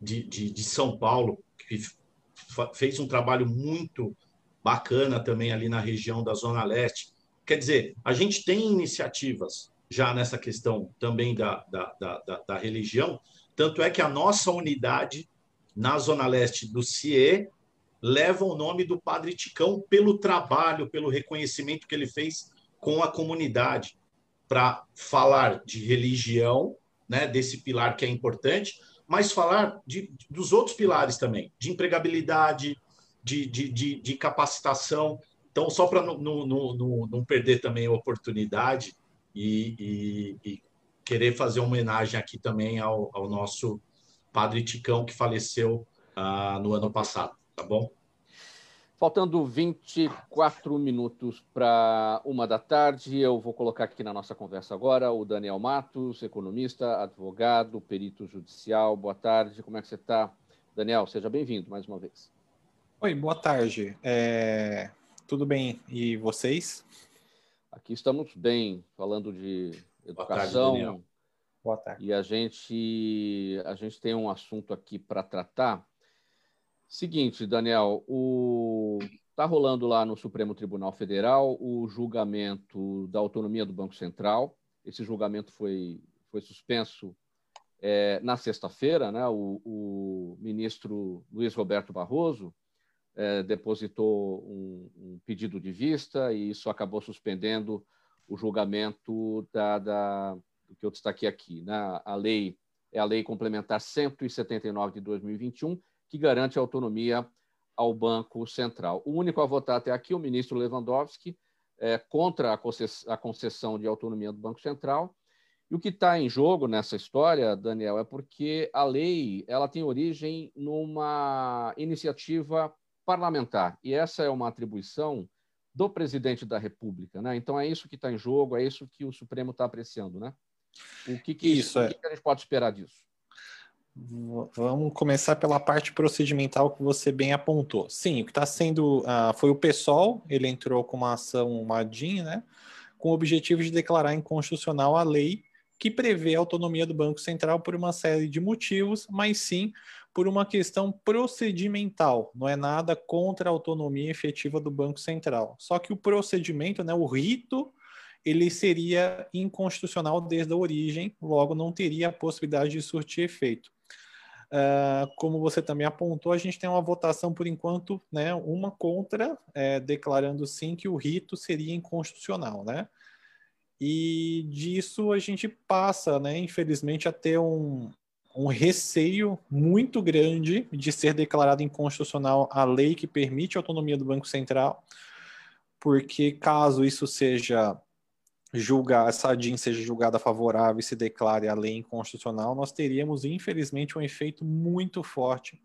F: de, de, de São Paulo, que fez um trabalho muito bacana também ali na região da Zona Leste. Quer dizer, a gente tem iniciativas já nessa questão também da, da, da, da religião, tanto é que a nossa unidade na Zona Leste do CIE, leva o nome do Padre Ticão pelo trabalho, pelo reconhecimento que ele fez com a comunidade, para falar de religião, né, desse pilar que é importante, mas falar de, dos outros pilares também, de empregabilidade, de, de, de, de capacitação. Então, só para não, não, não, não, perder também a oportunidade e, e, e, querer fazer uma homenagem aqui também ao, ao nosso Padre Ticão, que faleceu ah, no ano passado, tá bom?
E: Faltando 24 minutos para uma da tarde, eu vou colocar aqui na nossa conversa agora o Daniel Matos, economista, advogado, perito judicial. Boa tarde, como é que você está? Daniel, seja bem-vindo mais uma vez.
I: Oi, boa tarde. É... Tudo bem? E vocês?
E: Aqui estamos bem, falando de educação,
I: tarde, Boa tarde.
E: E a gente, a gente tem um assunto aqui para tratar. Seguinte, Daniel, o está rolando lá no Supremo Tribunal Federal o julgamento da autonomia do Banco Central. Esse julgamento foi, foi suspenso é, na sexta-feira, né? O, o, ministro Luiz Roberto Barroso é, depositou um, um, pedido de vista e isso acabou suspendendo o julgamento da, da que eu destaquei aqui. Né? A lei é a Lei Complementar 179 de 2021, que garante autonomia ao Banco Central. O único a votar até aqui, o ministro Lewandowski, é, contra a concessão de autonomia do Banco Central. E o que está em jogo nessa história, Daniel, é porque a lei ela tem origem numa iniciativa parlamentar. E essa é uma atribuição do presidente da República. Né? Então é isso que está em jogo, é isso que o Supremo está apreciando. Né? O que, que isso, é. o que, que a gente pode esperar disso?
I: Vamos começar pela parte procedimental que você bem apontou. Sim, o que está sendo uh, foi o PSOL, ele entrou com uma ação MADIN, né, com o objetivo de declarar inconstitucional a lei que prevê a autonomia do Banco Central por uma série de motivos, mas sim por uma questão procedimental. Não é nada contra a autonomia efetiva do Banco Central. Só que o procedimento, né, o rito ele seria inconstitucional desde a origem, logo não teria a possibilidade de surtir efeito. Uh, como você também apontou, a gente tem uma votação por enquanto, né, uma contra, é, declarando sim que o rito seria inconstitucional, né? E disso a gente passa, né, infelizmente, a ter um, um receio muito grande de ser declarado inconstitucional a lei que permite a autonomia do Banco Central, porque caso isso seja julgar, essa DIN seja julgada favorável e se declare a lei inconstitucional, nós teríamos, infelizmente, um efeito muito forte,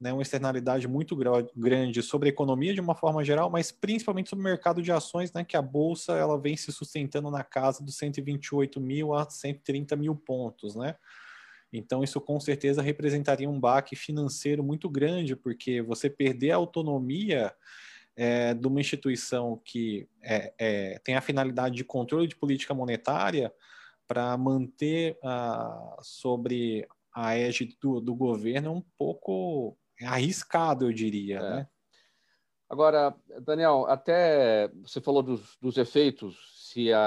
I: né, uma externalidade muito grande sobre a economia de uma forma geral, mas principalmente sobre o mercado de ações, né, que a Bolsa ela vem se sustentando na casa dos 128 mil a 130 mil pontos, né? Então, isso com certeza representaria um baque financeiro muito grande, porque você perder a autonomia é, de uma instituição que é, é, tem a finalidade de controle de política monetária para manter uh, sobre a égide do, do, governo é um pouco arriscado, eu diria. É. Né?
E: Agora, Daniel, até você falou dos, dos efeitos, se a,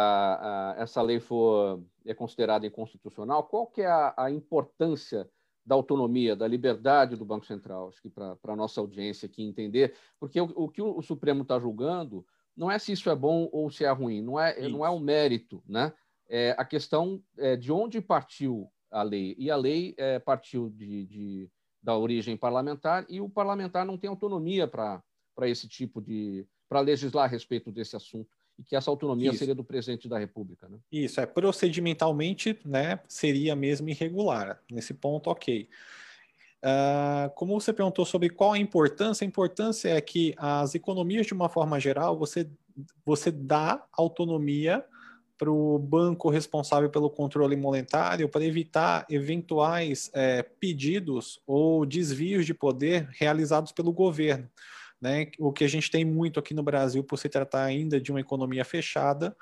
E: a, essa lei for é considerada inconstitucional, qual que é a, a importância da autonomia, da liberdade do Banco Central, acho que para a nossa audiência aqui entender, porque o, o que o, o Supremo está julgando não é se isso é bom ou se é ruim, não é, não é o mérito, né? É a questão é, de onde partiu a lei. E a lei é, partiu de, de, da origem parlamentar e o parlamentar não tem autonomia para esse tipo de. para legislar a respeito desse assunto e que essa autonomia Isso. seria do presidente da República. Né?
I: Isso, é procedimentalmente, né, seria mesmo irregular. Nesse ponto, ok. Uh, como você perguntou sobre qual a importância, a importância é que as economias, de uma forma geral, você, você dá autonomia para o banco responsável pelo controle monetário para evitar eventuais é, pedidos ou desvios de poder realizados pelo governo. Né? O que a gente tem muito aqui no Brasil, por se tratar ainda de uma economia fechada,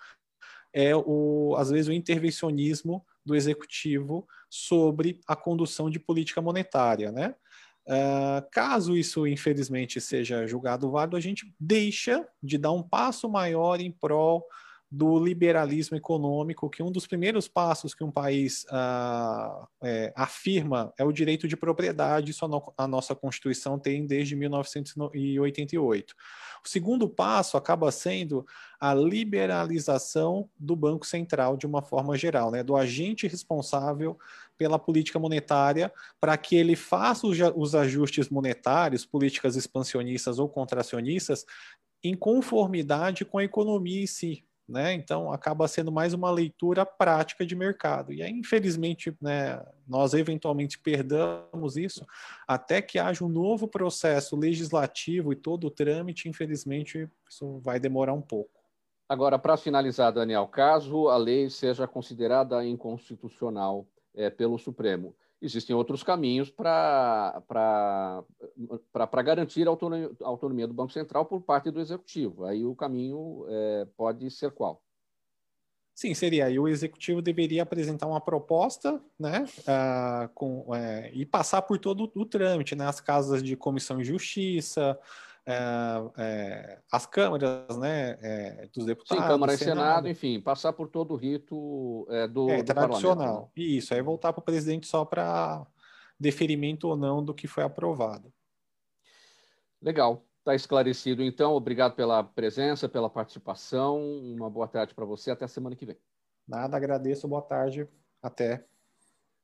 I: é o, às vezes o intervencionismo do executivo sobre a condução de política monetária, né? Uh, caso isso, infelizmente, seja julgado válido, a gente deixa de dar um passo maior em prol do liberalismo econômico, que um dos primeiros passos que um país ah, é, afirma é o direito de propriedade, isso a, no, a, nossa Constituição tem desde 1988. O segundo passo acaba sendo a liberalização do Banco Central de uma forma geral, né, do agente responsável pela política monetária, para que ele faça os ajustes monetários, políticas expansionistas ou contracionistas, em conformidade com a economia em si, né? Então acaba sendo mais uma leitura prática de mercado. E aí, infelizmente, né, nós eventualmente perdamos isso até que haja um novo processo legislativo e todo o trâmite, infelizmente, isso vai demorar um pouco.
E: Agora, para finalizar, Daniel, caso a lei seja considerada inconstitucional é, pelo Supremo, existem outros caminhos para garantir a autonomia, a autonomia, do Banco Central por parte do Executivo. Aí o caminho é, pode ser qual?
I: Sim, seria. E o executivo deveria apresentar uma proposta, né, uh, com, é, e passar por todo o trâmite, né, as casas de comissão de justiça, é, é, as câmaras né, é, dos deputados.
E: Sim, Câmara e Senado, Senado, enfim, passar por todo o rito é, do,
I: é,
E: do
I: tradicional. Né? Isso, aí voltar para o presidente só para deferimento ou não do que foi aprovado.
E: Legal, está esclarecido. Então, obrigado pela presença, pela participação. Uma boa tarde para você. Até a semana que vem.
I: Nada, agradeço. Boa tarde. Até.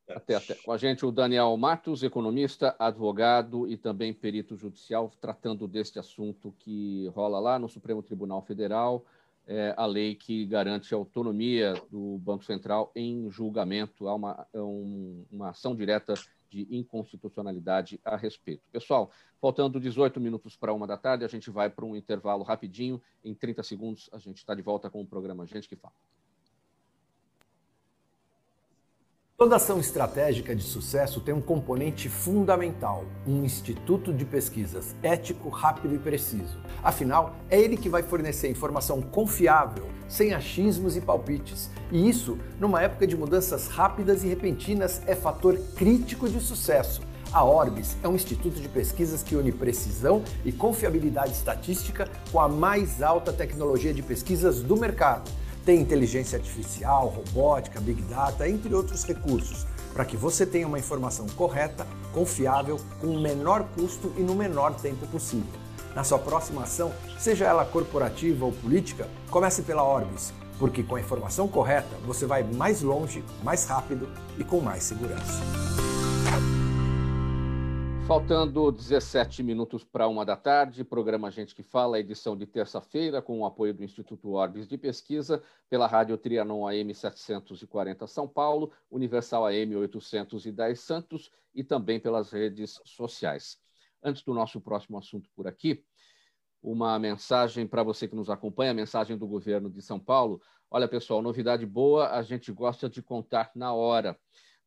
E: Até, até. Com a gente o Daniel Matos, economista, advogado e também perito judicial, tratando deste assunto que rola lá no Supremo Tribunal Federal, é, a lei que garante a autonomia do Banco Central em julgamento. Há uma, é um, uma ação direta de inconstitucionalidade a respeito. Pessoal, faltando 18 minutos para uma da tarde, a gente vai para um intervalo rapidinho. Em 30 segundos, a gente está de volta com o programa Gente que Fala.
J: Toda ação estratégica de sucesso tem um componente fundamental, um instituto de pesquisas ético, rápido e preciso. Afinal, é ele que vai fornecer informação confiável, sem achismos e palpites. E isso, numa época de mudanças rápidas e repentinas, é fator crítico de sucesso. A Orbis é um instituto de pesquisas que une precisão e confiabilidade estatística com a mais alta tecnologia de pesquisas do mercado tem inteligência artificial, robótica, big data, entre outros recursos, para que você tenha uma informação correta, confiável, com o menor custo e no menor tempo possível. Na sua próxima ação, seja ela corporativa ou política, comece pela Orbis, porque com a informação correta você vai mais longe, mais rápido e com mais segurança.
E: Faltando 17 minutos para uma da tarde, programa Gente que Fala, edição de terça-feira, com o apoio do Instituto Orbis de Pesquisa, pela Rádio Trianon AM 740 São Paulo, Universal AM 810 Santos e também pelas redes sociais. Antes do nosso próximo assunto por aqui, uma mensagem para você que nos acompanha, mensagem do governo de São Paulo. Olha, pessoal, novidade boa, a gente gosta de contar na hora.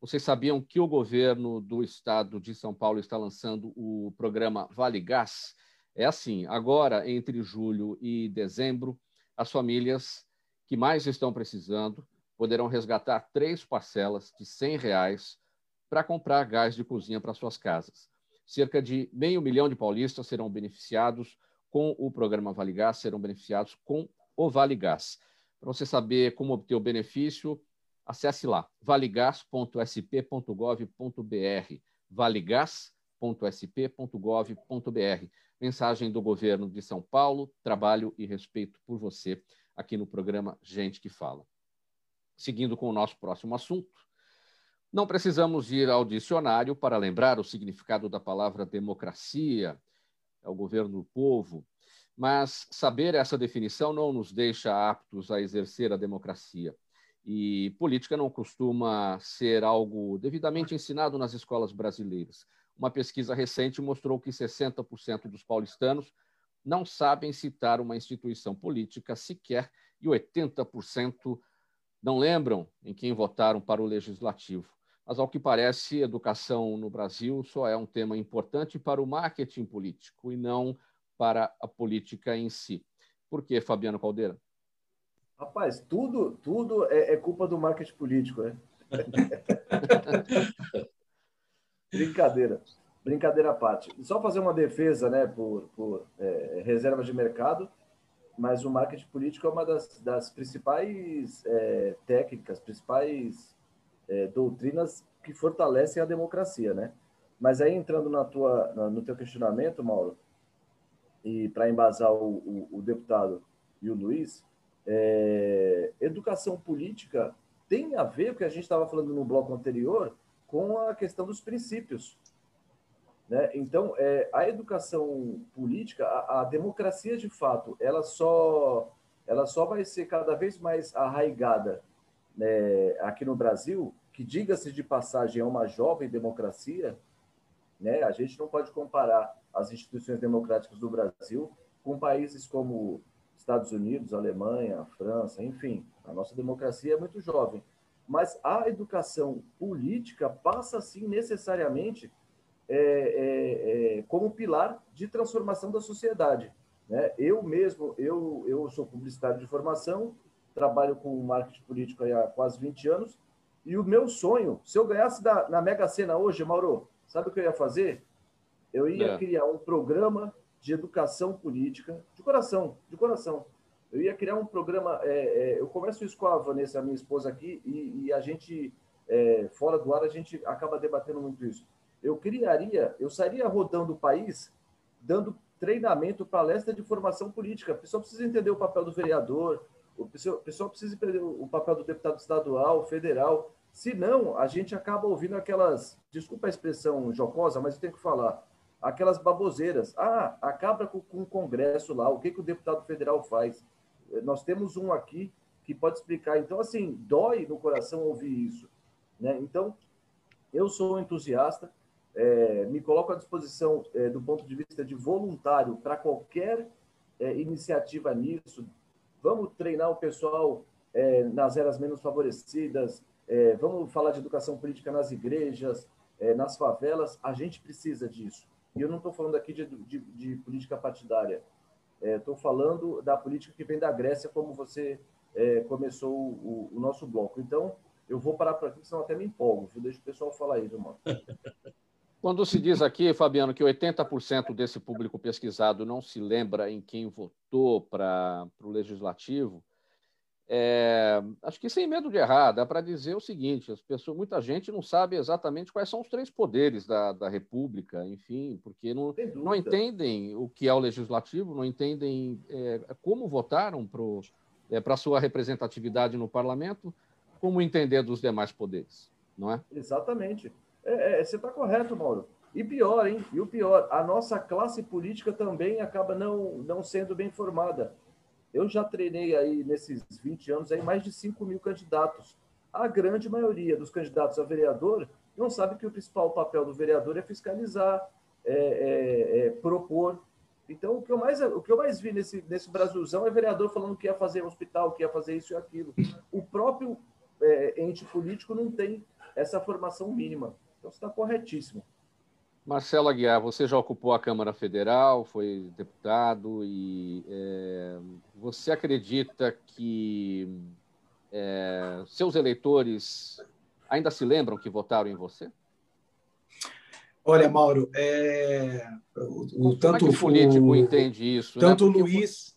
E: Vocês sabiam que o governo do estado de São Paulo está lançando o programa Vale Gás? É assim, agora, entre julho e dezembro, as famílias que mais estão precisando poderão resgatar três parcelas de R$ reais para comprar gás de cozinha para suas casas. Cerca de meio milhão de paulistas serão beneficiados com o programa Vale Gás, serão beneficiados com o Vale Gás. Para você saber como obter o benefício, Acesse lá, valegas.sp.gov.br, valegas.sp.gov.br. Mensagem do governo de São Paulo, trabalho e respeito por você, aqui no programa Gente que Fala. Seguindo com o nosso próximo assunto, não precisamos ir ao dicionário para lembrar o significado da palavra democracia, é o governo do povo, mas saber essa definição não nos deixa aptos a exercer a democracia. E política não costuma ser algo devidamente ensinado nas escolas brasileiras. Uma pesquisa recente mostrou que 60% dos paulistanos não sabem citar uma instituição política sequer e 80% não lembram em quem votaram para o legislativo. Mas, ao que parece, educação no Brasil só é um tema importante para o marketing político e não para a política em si. Por que, Fabiano Caldeira?
G: Rapaz, tudo, tudo é, é culpa do marketing político, né? Brincadeira. Brincadeira à parte. Só fazer uma defesa né, por, por é, reservas de mercado, mas o marketing político é uma das, das principais é, técnicas, principais é, doutrinas que fortalecem a democracia, né? Mas aí, entrando na tua, no teu questionamento, Mauro, e para embasar o, o, o deputado e o Luiz, é, educação política tem a ver, o que a gente estava falando no bloco anterior, com a questão dos princípios. Né? Então, é, a educação política, a, a, democracia de fato, ela só, ela só vai ser cada vez mais arraigada né, aqui no Brasil, que diga-se de passagem é uma jovem democracia, né? a gente não pode comparar as instituições democráticas do Brasil com países como Estados Unidos, Alemanha, França, enfim, a nossa democracia é muito jovem. Mas a educação política passa, sim, necessariamente é, é, é, como pilar de transformação da sociedade. Né? Eu mesmo, eu, eu sou publicitário de formação, trabalho com marketing político há quase 20 anos, e o meu sonho, se eu ganhasse da, na Mega Sena hoje, Mauro, sabe o que eu ia fazer? Eu ia é. criar um programa de educação política, de coração, de coração. Eu ia criar um programa, é, é, eu converso isso com a Vanessa, minha esposa aqui, e, e a gente, é, fora do ar, a gente acaba debatendo muito isso. Eu criaria, eu sairia rodando o país, dando treinamento, palestra de formação política. O pessoal precisa entender o papel do vereador, o pessoal, o pessoal precisa entender o papel do deputado estadual, federal. Senão, a gente acaba ouvindo aquelas, desculpa a expressão jocosa, mas eu tenho que falar, aquelas baboseiras. Ah, acaba com, com o Congresso lá, o que, que o deputado federal faz? Nós temos um aqui que pode explicar. Então, assim, dói no coração ouvir isso. Né? Então, eu sou entusiasta, é, me coloco à disposição é, do ponto de vista de voluntário para qualquer é, iniciativa nisso. Vamos treinar o pessoal nas eras menos favorecidas, vamos falar de educação política nas igrejas, nas favelas. A gente precisa disso. E eu não estou falando aqui de, de, de política partidária. Estou é, falando da política que vem da Grécia, como você é, começou o, o, nosso bloco. Então, eu vou parar por aqui, senão até me empolgo. Viu? Deixa o pessoal falar aí, irmão.
E: Quando se diz aqui, Fabiano, que 80% desse público pesquisado não se lembra em quem votou para o legislativo, é, acho que sem medo de errar, dá para dizer o seguinte: as pessoas, muita gente não sabe exatamente quais são os três poderes da, da República, enfim, porque não, não entendem o que é o legislativo, não entendem é, como votaram para é, a sua representatividade no parlamento, como entender dos demais poderes, não é?
G: Exatamente. É, é, você está correto, Mauro. E pior, hein? E o pior, a nossa classe política também acaba não, não sendo bem formada. Eu já treinei aí nesses 20 anos aí mais de 5 mil candidatos. A grande maioria dos candidatos a vereador não sabe que o principal papel do vereador é fiscalizar, é, é, é propor. Então, o que eu mais, o que eu mais vi nesse, nesse Brasilzão é vereador falando que ia fazer hospital, que ia fazer isso e aquilo. O próprio é, ente político não tem essa formação mínima. Então, você está corretíssimo.
E: Marcelo Aguiar, você já ocupou a Câmara Federal, foi deputado, e é, você acredita que é, seus eleitores ainda se lembram que votaram em você?
H: Olha, Mauro, é, o, o, tanto
E: é o político entende isso?
H: Né? Tanto né? o Luiz,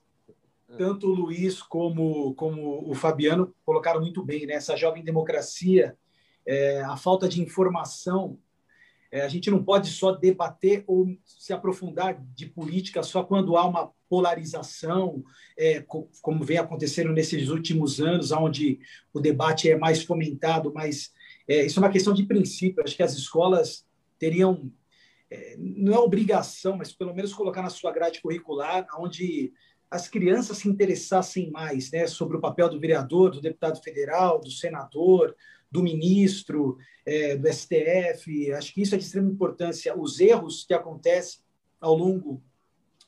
H: tanto o Luiz como, como o Fabiano colocaram muito bem, né? Essa jovem democracia, é, a falta de informação é, a gente não pode só debater ou se aprofundar de política só quando há uma polarização, é, como vem acontecendo nesses últimos anos, onde o debate é mais fomentado, mas é, isso é uma questão de princípio. Acho que as escolas teriam, é, não é obrigação, mas pelo menos colocar na sua grade curricular, onde as crianças se interessassem mais né, sobre o papel do vereador, do deputado federal, do senador, do ministro, é, do STF. Acho que isso é de extrema importância. Os erros que acontecem ao longo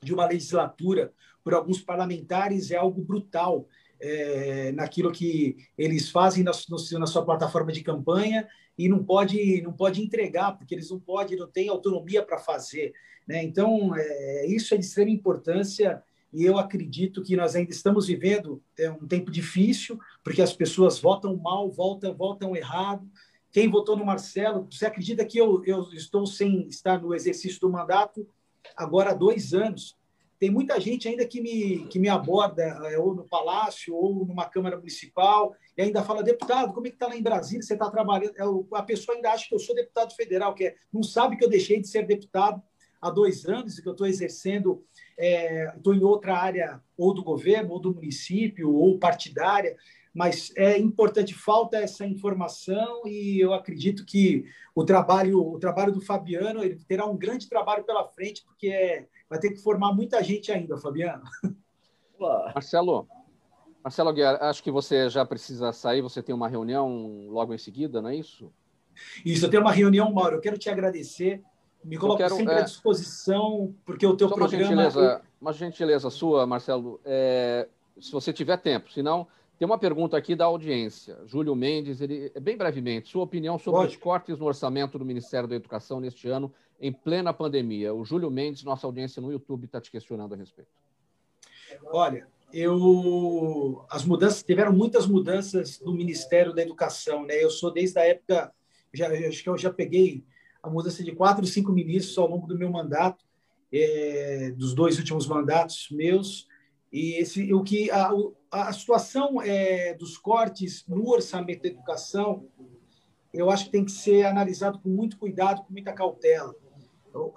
H: de uma legislatura por alguns parlamentares é algo brutal é, naquilo que eles fazem na, no, na sua plataforma de campanha e não pode não pode entregar porque eles não podem não têm autonomia para fazer né? então é, isso é de extrema importância e eu acredito que nós ainda estamos vivendo é, um tempo difícil, porque as pessoas votam mal, votam, votam errado. Quem votou no Marcelo, você acredita que eu, eu estou sem estar no exercício do mandato agora há dois anos? Tem muita gente ainda que me, que me aborda, é, ou no Palácio, ou numa Câmara Municipal, e ainda fala, deputado, como é que está lá em Brasília? Você está trabalhando? É, a pessoa ainda acha que eu sou deputado federal, que é, não sabe que eu deixei de ser deputado há dois anos e que eu estou exercendo estou é, em outra área, ou do governo, ou do município, ou partidária, mas é importante, falta essa informação e eu acredito que o trabalho, o trabalho do Fabiano ele terá um grande trabalho pela frente, porque é, vai ter que formar muita gente ainda, Fabiano.
E: Marcelo, Marcelo Guiar, acho que você já precisa sair, você tem uma reunião logo em seguida, não é isso?
H: Isso, eu tenho uma reunião, Mauro. Eu quero te agradecer me coloco quero, sempre é... à disposição, porque o teu Só programa...
E: Uma gentileza, uma gentileza sua, Marcelo, é, se você tiver tempo, senão... Tem uma pergunta aqui da audiência. Júlio Mendes, ele, bem brevemente, sua opinião sobre Pode. os cortes no orçamento do Ministério da Educação neste ano, em plena pandemia. O Júlio Mendes, nossa audiência no YouTube, está te questionando a respeito.
H: Olha, eu as mudanças tiveram muitas mudanças no Ministério da Educação, né? Eu sou desde a época, já, acho que eu já peguei a mudança de quatro, cinco ministros ao longo do meu mandato, é, dos dois últimos mandatos meus. E esse, o que a, a situação é, dos cortes no orçamento da educação, eu acho que tem que ser analisado com muito cuidado, com muita cautela.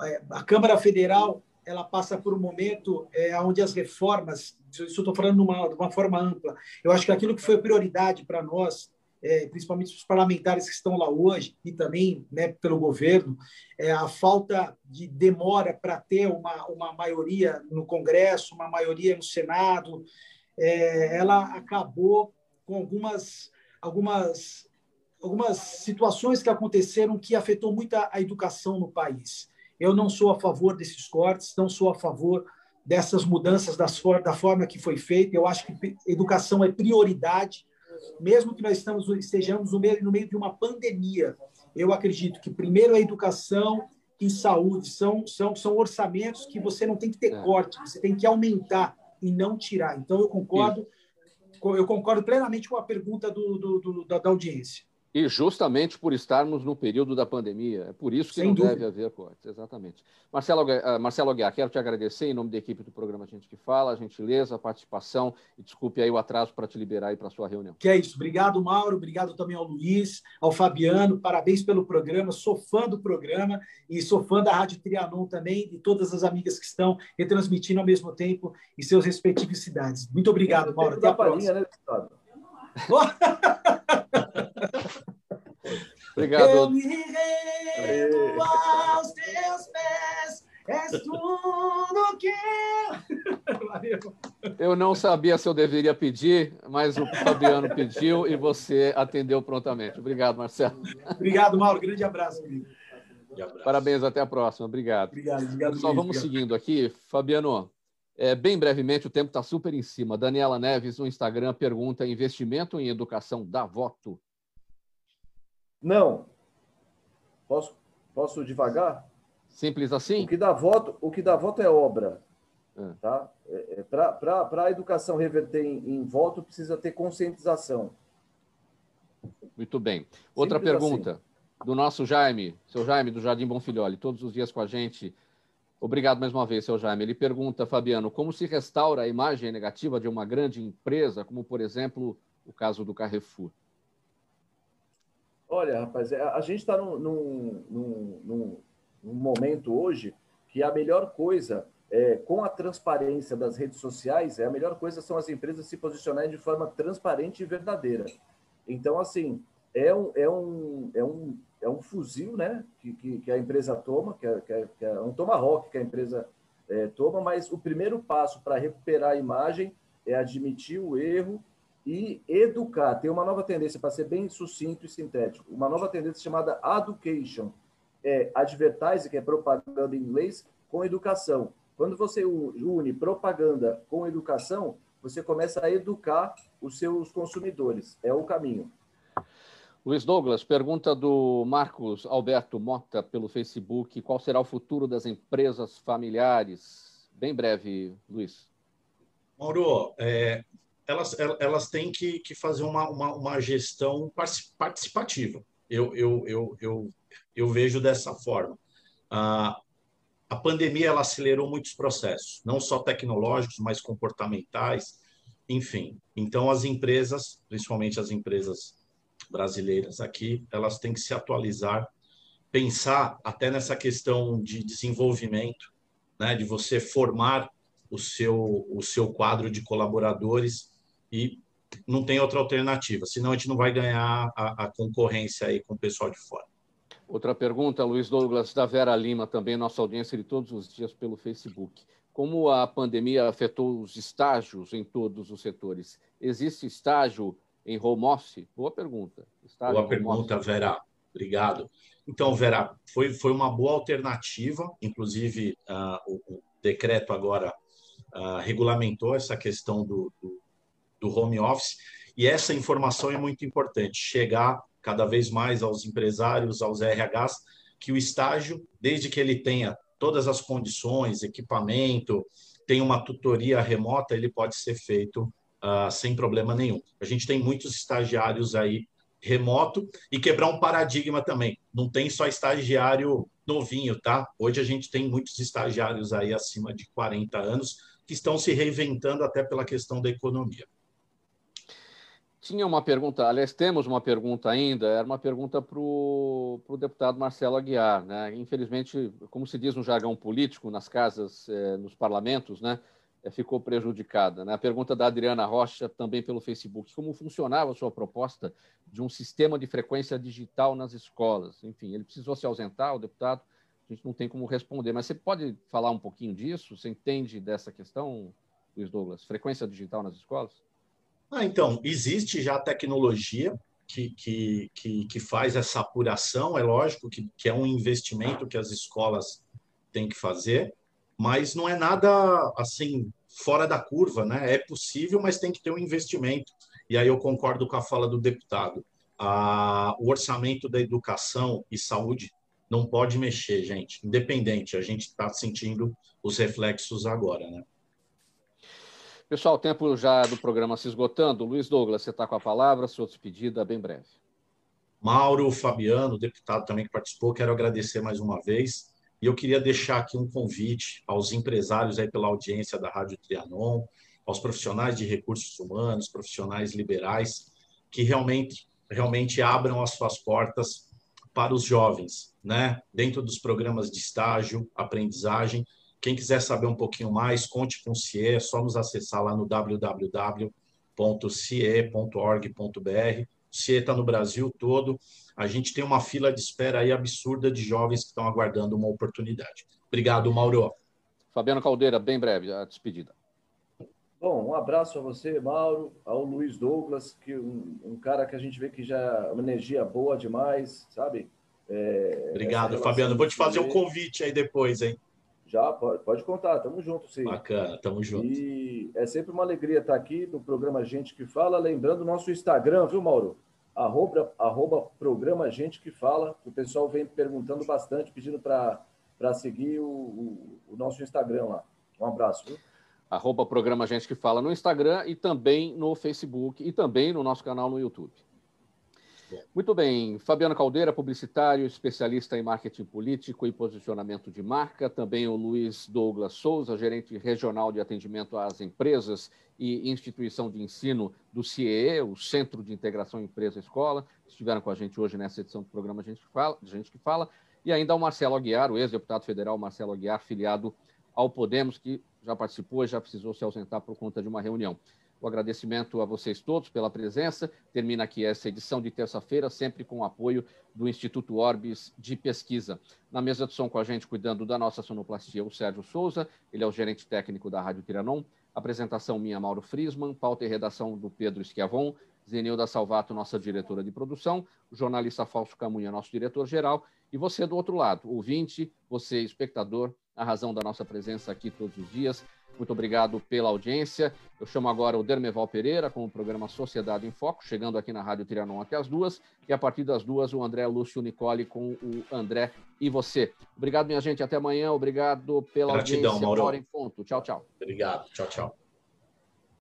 H: É, a Câmara Federal ela passa por um momento é, onde as reformas, isso estou falando de uma forma ampla, eu acho que aquilo que foi prioridade para nós é, principalmente os parlamentares que estão lá hoje e também né, pelo governo, é, a falta de demora para ter uma, uma maioria no Congresso, uma maioria no Senado, é, ela acabou com algumas, algumas, algumas situações que aconteceram que afetou muito a, a educação no país. Eu não sou a favor desses cortes, não sou a favor dessas mudanças das, da forma que foi feita. Eu acho que educação é prioridade mesmo que nós estamos, estejamos no meio, no meio de uma pandemia, eu acredito que primeiro a educação e saúde são, são, são orçamentos que você não tem que ter é. corte, você tem que aumentar e não tirar. Então, eu concordo, eu concordo plenamente com a pergunta do, do, do da, da audiência.
E: E justamente por estarmos no período da pandemia. É por isso que Sem não dúvida. deve haver cortes, exatamente. Marcelo, uh, Marcelo Aguiar, quero te agradecer em nome da equipe do programa Gente que Fala, a gentileza, a participação e desculpe aí o atraso para te liberar aí para a sua reunião.
H: Que é isso. Obrigado, Mauro. Obrigado também ao Luiz, ao Fabiano. Parabéns pelo programa. Sou fã do programa e sou fã da Rádio Trianon também e todas as amigas que estão retransmitindo ao mesmo tempo em seus respectivos cidades. Muito obrigado, Mauro. Até a próxima. Né,
E: Obrigado.
H: Eu me rendo aos teus pés, és tudo que eu...
E: Não sabia se eu deveria pedir, mas o Fabiano pediu e você atendeu prontamente. Obrigado, Marcelo.
H: Obrigado, Mauro. Grande abraço, amigo.
E: Parabéns, até a próxima. Obrigado.
H: Obrigado, obrigado.
E: Só vamos
H: obrigado.
E: seguindo aqui. Fabiano, é, bem brevemente, o tempo está super em cima. Daniela Neves, no Instagram, pergunta: investimento em educação dá voto?
G: Não. Posso, posso devagar?
E: Simples assim?
G: O que dá voto, o que dá voto é obra.
E: É.
G: Tá? É, Para a educação reverter em, em voto, precisa ter conscientização.
E: Muito bem. Outra
G: Simples
E: pergunta
G: assim.
E: do nosso Jaime, seu Jaime, do Jardim Bonfilholi, todos os dias com a gente. Obrigado mais uma vez, seu Jaime. Ele pergunta, Fabiano, como se restaura a imagem negativa de uma grande empresa, como, por exemplo, o caso do Carrefour?
G: Olha, rapaz, é, a gente está num, num, num, num, momento hoje que a melhor coisa, é, com a transparência das redes sociais, é a melhor coisa são as empresas se posicionarem de forma transparente e verdadeira. Então, assim, é um, é um, é um, é um fuzil né, que, que, que a empresa toma, que é, que é, que é um tomahawk que a empresa é, toma, mas o primeiro passo para recuperar a imagem é admitir o erro e educar. Tem uma nova tendência, para ser bem sucinto e sintético, uma nova tendência chamada education, é advertising, que é propaganda em inglês, com educação. Quando você une propaganda com educação, você começa a educar os seus consumidores. É o caminho.
E: Luiz Douglas, pergunta do Marcos Alberto Mota pelo Facebook: qual será o futuro das empresas familiares? Bem breve, Luiz.
F: Mauro, é, elas, elas têm que, que fazer uma, uma, uma gestão participativa. Eu, eu, eu, eu, eu vejo dessa forma. Ah, a pandemia ela acelerou muitos processos, não só tecnológicos, mas comportamentais, enfim. Então, as empresas, principalmente as empresas brasileiras aqui, elas têm que se atualizar, pensar até nessa questão de desenvolvimento, né, de você formar o seu, o seu quadro de colaboradores e não tem outra alternativa, senão a gente não vai ganhar a, a concorrência aí com o pessoal de fora.
E: Outra pergunta, Luiz Douglas, da Vera Lima, também nossa audiência de todos os dias pelo Facebook. Como a pandemia afetou os estágios em todos os setores? Existe estágio em home office? Boa pergunta. Estágio
F: boa pergunta, office. Vera. Obrigado. Então, Vera, foi, foi uma boa alternativa, inclusive uh, o, o, decreto agora uh, regulamentou essa questão do, do, do home office, e essa informação é muito importante, chegar cada vez mais aos empresários, aos RHs, que o estágio, desde que ele tenha todas as condições, equipamento, tem uma tutoria remota, ele pode ser feito uh, sem problema nenhum. A gente tem muitos estagiários aí remoto e quebrar um paradigma também. Não tem só estagiário novinho, tá? Hoje a gente tem muitos estagiários aí acima de 40 anos que estão se reinventando até pela questão da economia.
E: Tinha uma pergunta, aliás, temos uma pergunta ainda, era uma pergunta para o deputado Marcelo Aguiar. Né? Infelizmente, como se diz no jargão político, nas casas, eh, nos parlamentos, né, eh, ficou prejudicada. Né? A pergunta da Adriana Rocha, também pelo Facebook. Como funcionava a sua proposta de um sistema de frequência digital nas escolas? Enfim, ele precisou se ausentar, o deputado, a gente não tem como responder, mas você pode falar um pouquinho disso? Você entende dessa questão, Luiz Douglas? Frequência digital nas escolas?
F: Ah, então, existe já tecnologia que, que, que, que, faz essa apuração, é lógico que, que é um investimento que as escolas têm que fazer, mas não é nada assim fora da curva, né? É possível, mas tem que ter um investimento. E aí eu concordo com a fala do deputado. Ah, o orçamento da educação e saúde não pode mexer, gente. Independente, a gente está sentindo os reflexos agora, né?
E: Pessoal, o tempo já do programa se esgotando. Luiz Douglas, você está com a palavra, sua despedida bem breve.
F: Mauro, Fabiano, deputado também que participou, quero agradecer mais uma vez. E eu queria deixar aqui um convite aos empresários aí pela audiência da Rádio Trianon, aos profissionais de recursos humanos, profissionais liberais, que realmente, realmente abram as suas portas para os jovens, né? Dentro dos programas de estágio, aprendizagem, quem quiser saber um pouquinho mais, conte com o CIE, é só nos acessar lá no www.cie.org.br o CIE está no Brasil todo. A gente tem uma fila de espera aí absurda de jovens que estão aguardando uma oportunidade. Obrigado, Mauro.
E: Fabiano Caldeira, bem breve, a despedida.
G: Bom, um abraço a você, Mauro, ao Luiz Douglas, que um, um cara que a gente vê que já é uma energia boa demais, sabe?
F: É, Obrigado, Fabiano. Vou te fazer um convite aí depois, hein?
G: Já, pode, pode contar, tamo junto, sim.
F: Bacana, tamo junto.
G: E é sempre uma alegria estar aqui no programa Gente que Fala, lembrando o nosso Instagram, viu, Mauro? Arroba, arroba programa Gente que Fala, o pessoal vem perguntando bastante, pedindo para seguir o, o, o, nosso Instagram lá. Um abraço, viu?
E: Arroba programa Gente que Fala no Instagram e também no Facebook e também no nosso canal no YouTube. Muito bem, Fabiano Caldeira, publicitário, especialista em marketing político e posicionamento de marca. Também o Luiz Douglas Souza, gerente regional de atendimento às empresas e instituição de ensino do CIE, o Centro de Integração Empresa-Escola. Estiveram com a gente hoje nessa edição do programa Gente que Fala. Gente que Fala. E ainda o Marcelo Aguiar, o ex-deputado federal Marcelo Aguiar, filiado ao Podemos, que já participou e já precisou se ausentar por conta de uma reunião. O agradecimento a vocês todos pela presença. Termina aqui essa edição de terça-feira, sempre com o apoio do Instituto Orbis de Pesquisa. Na mesa de som com a gente, cuidando da nossa sonoplastia, o Sérgio Souza, ele é o gerente técnico da Rádio Tiranon. Apresentação minha, Mauro Frisman, pauta e redação do Pedro Schiavon, Zenilda Salvato, nossa diretora de produção, o jornalista Falso Camunha, nosso diretor-geral, e você do outro lado, ouvinte, você espectador, a razão da nossa presença aqui todos os dias. Muito obrigado pela audiência. Eu chamo agora o Dermeval Pereira com o programa Sociedade em Foco, chegando aqui na Rádio Trianon até as duas. E a partir das duas, o André Lúcio Nicole com o André e você. Obrigado, minha gente. Até amanhã. Obrigado pela
F: Gratidão,
E: audiência.
F: Mauro.
E: Em ponto. Tchau, tchau.
F: Obrigado. Tchau, tchau.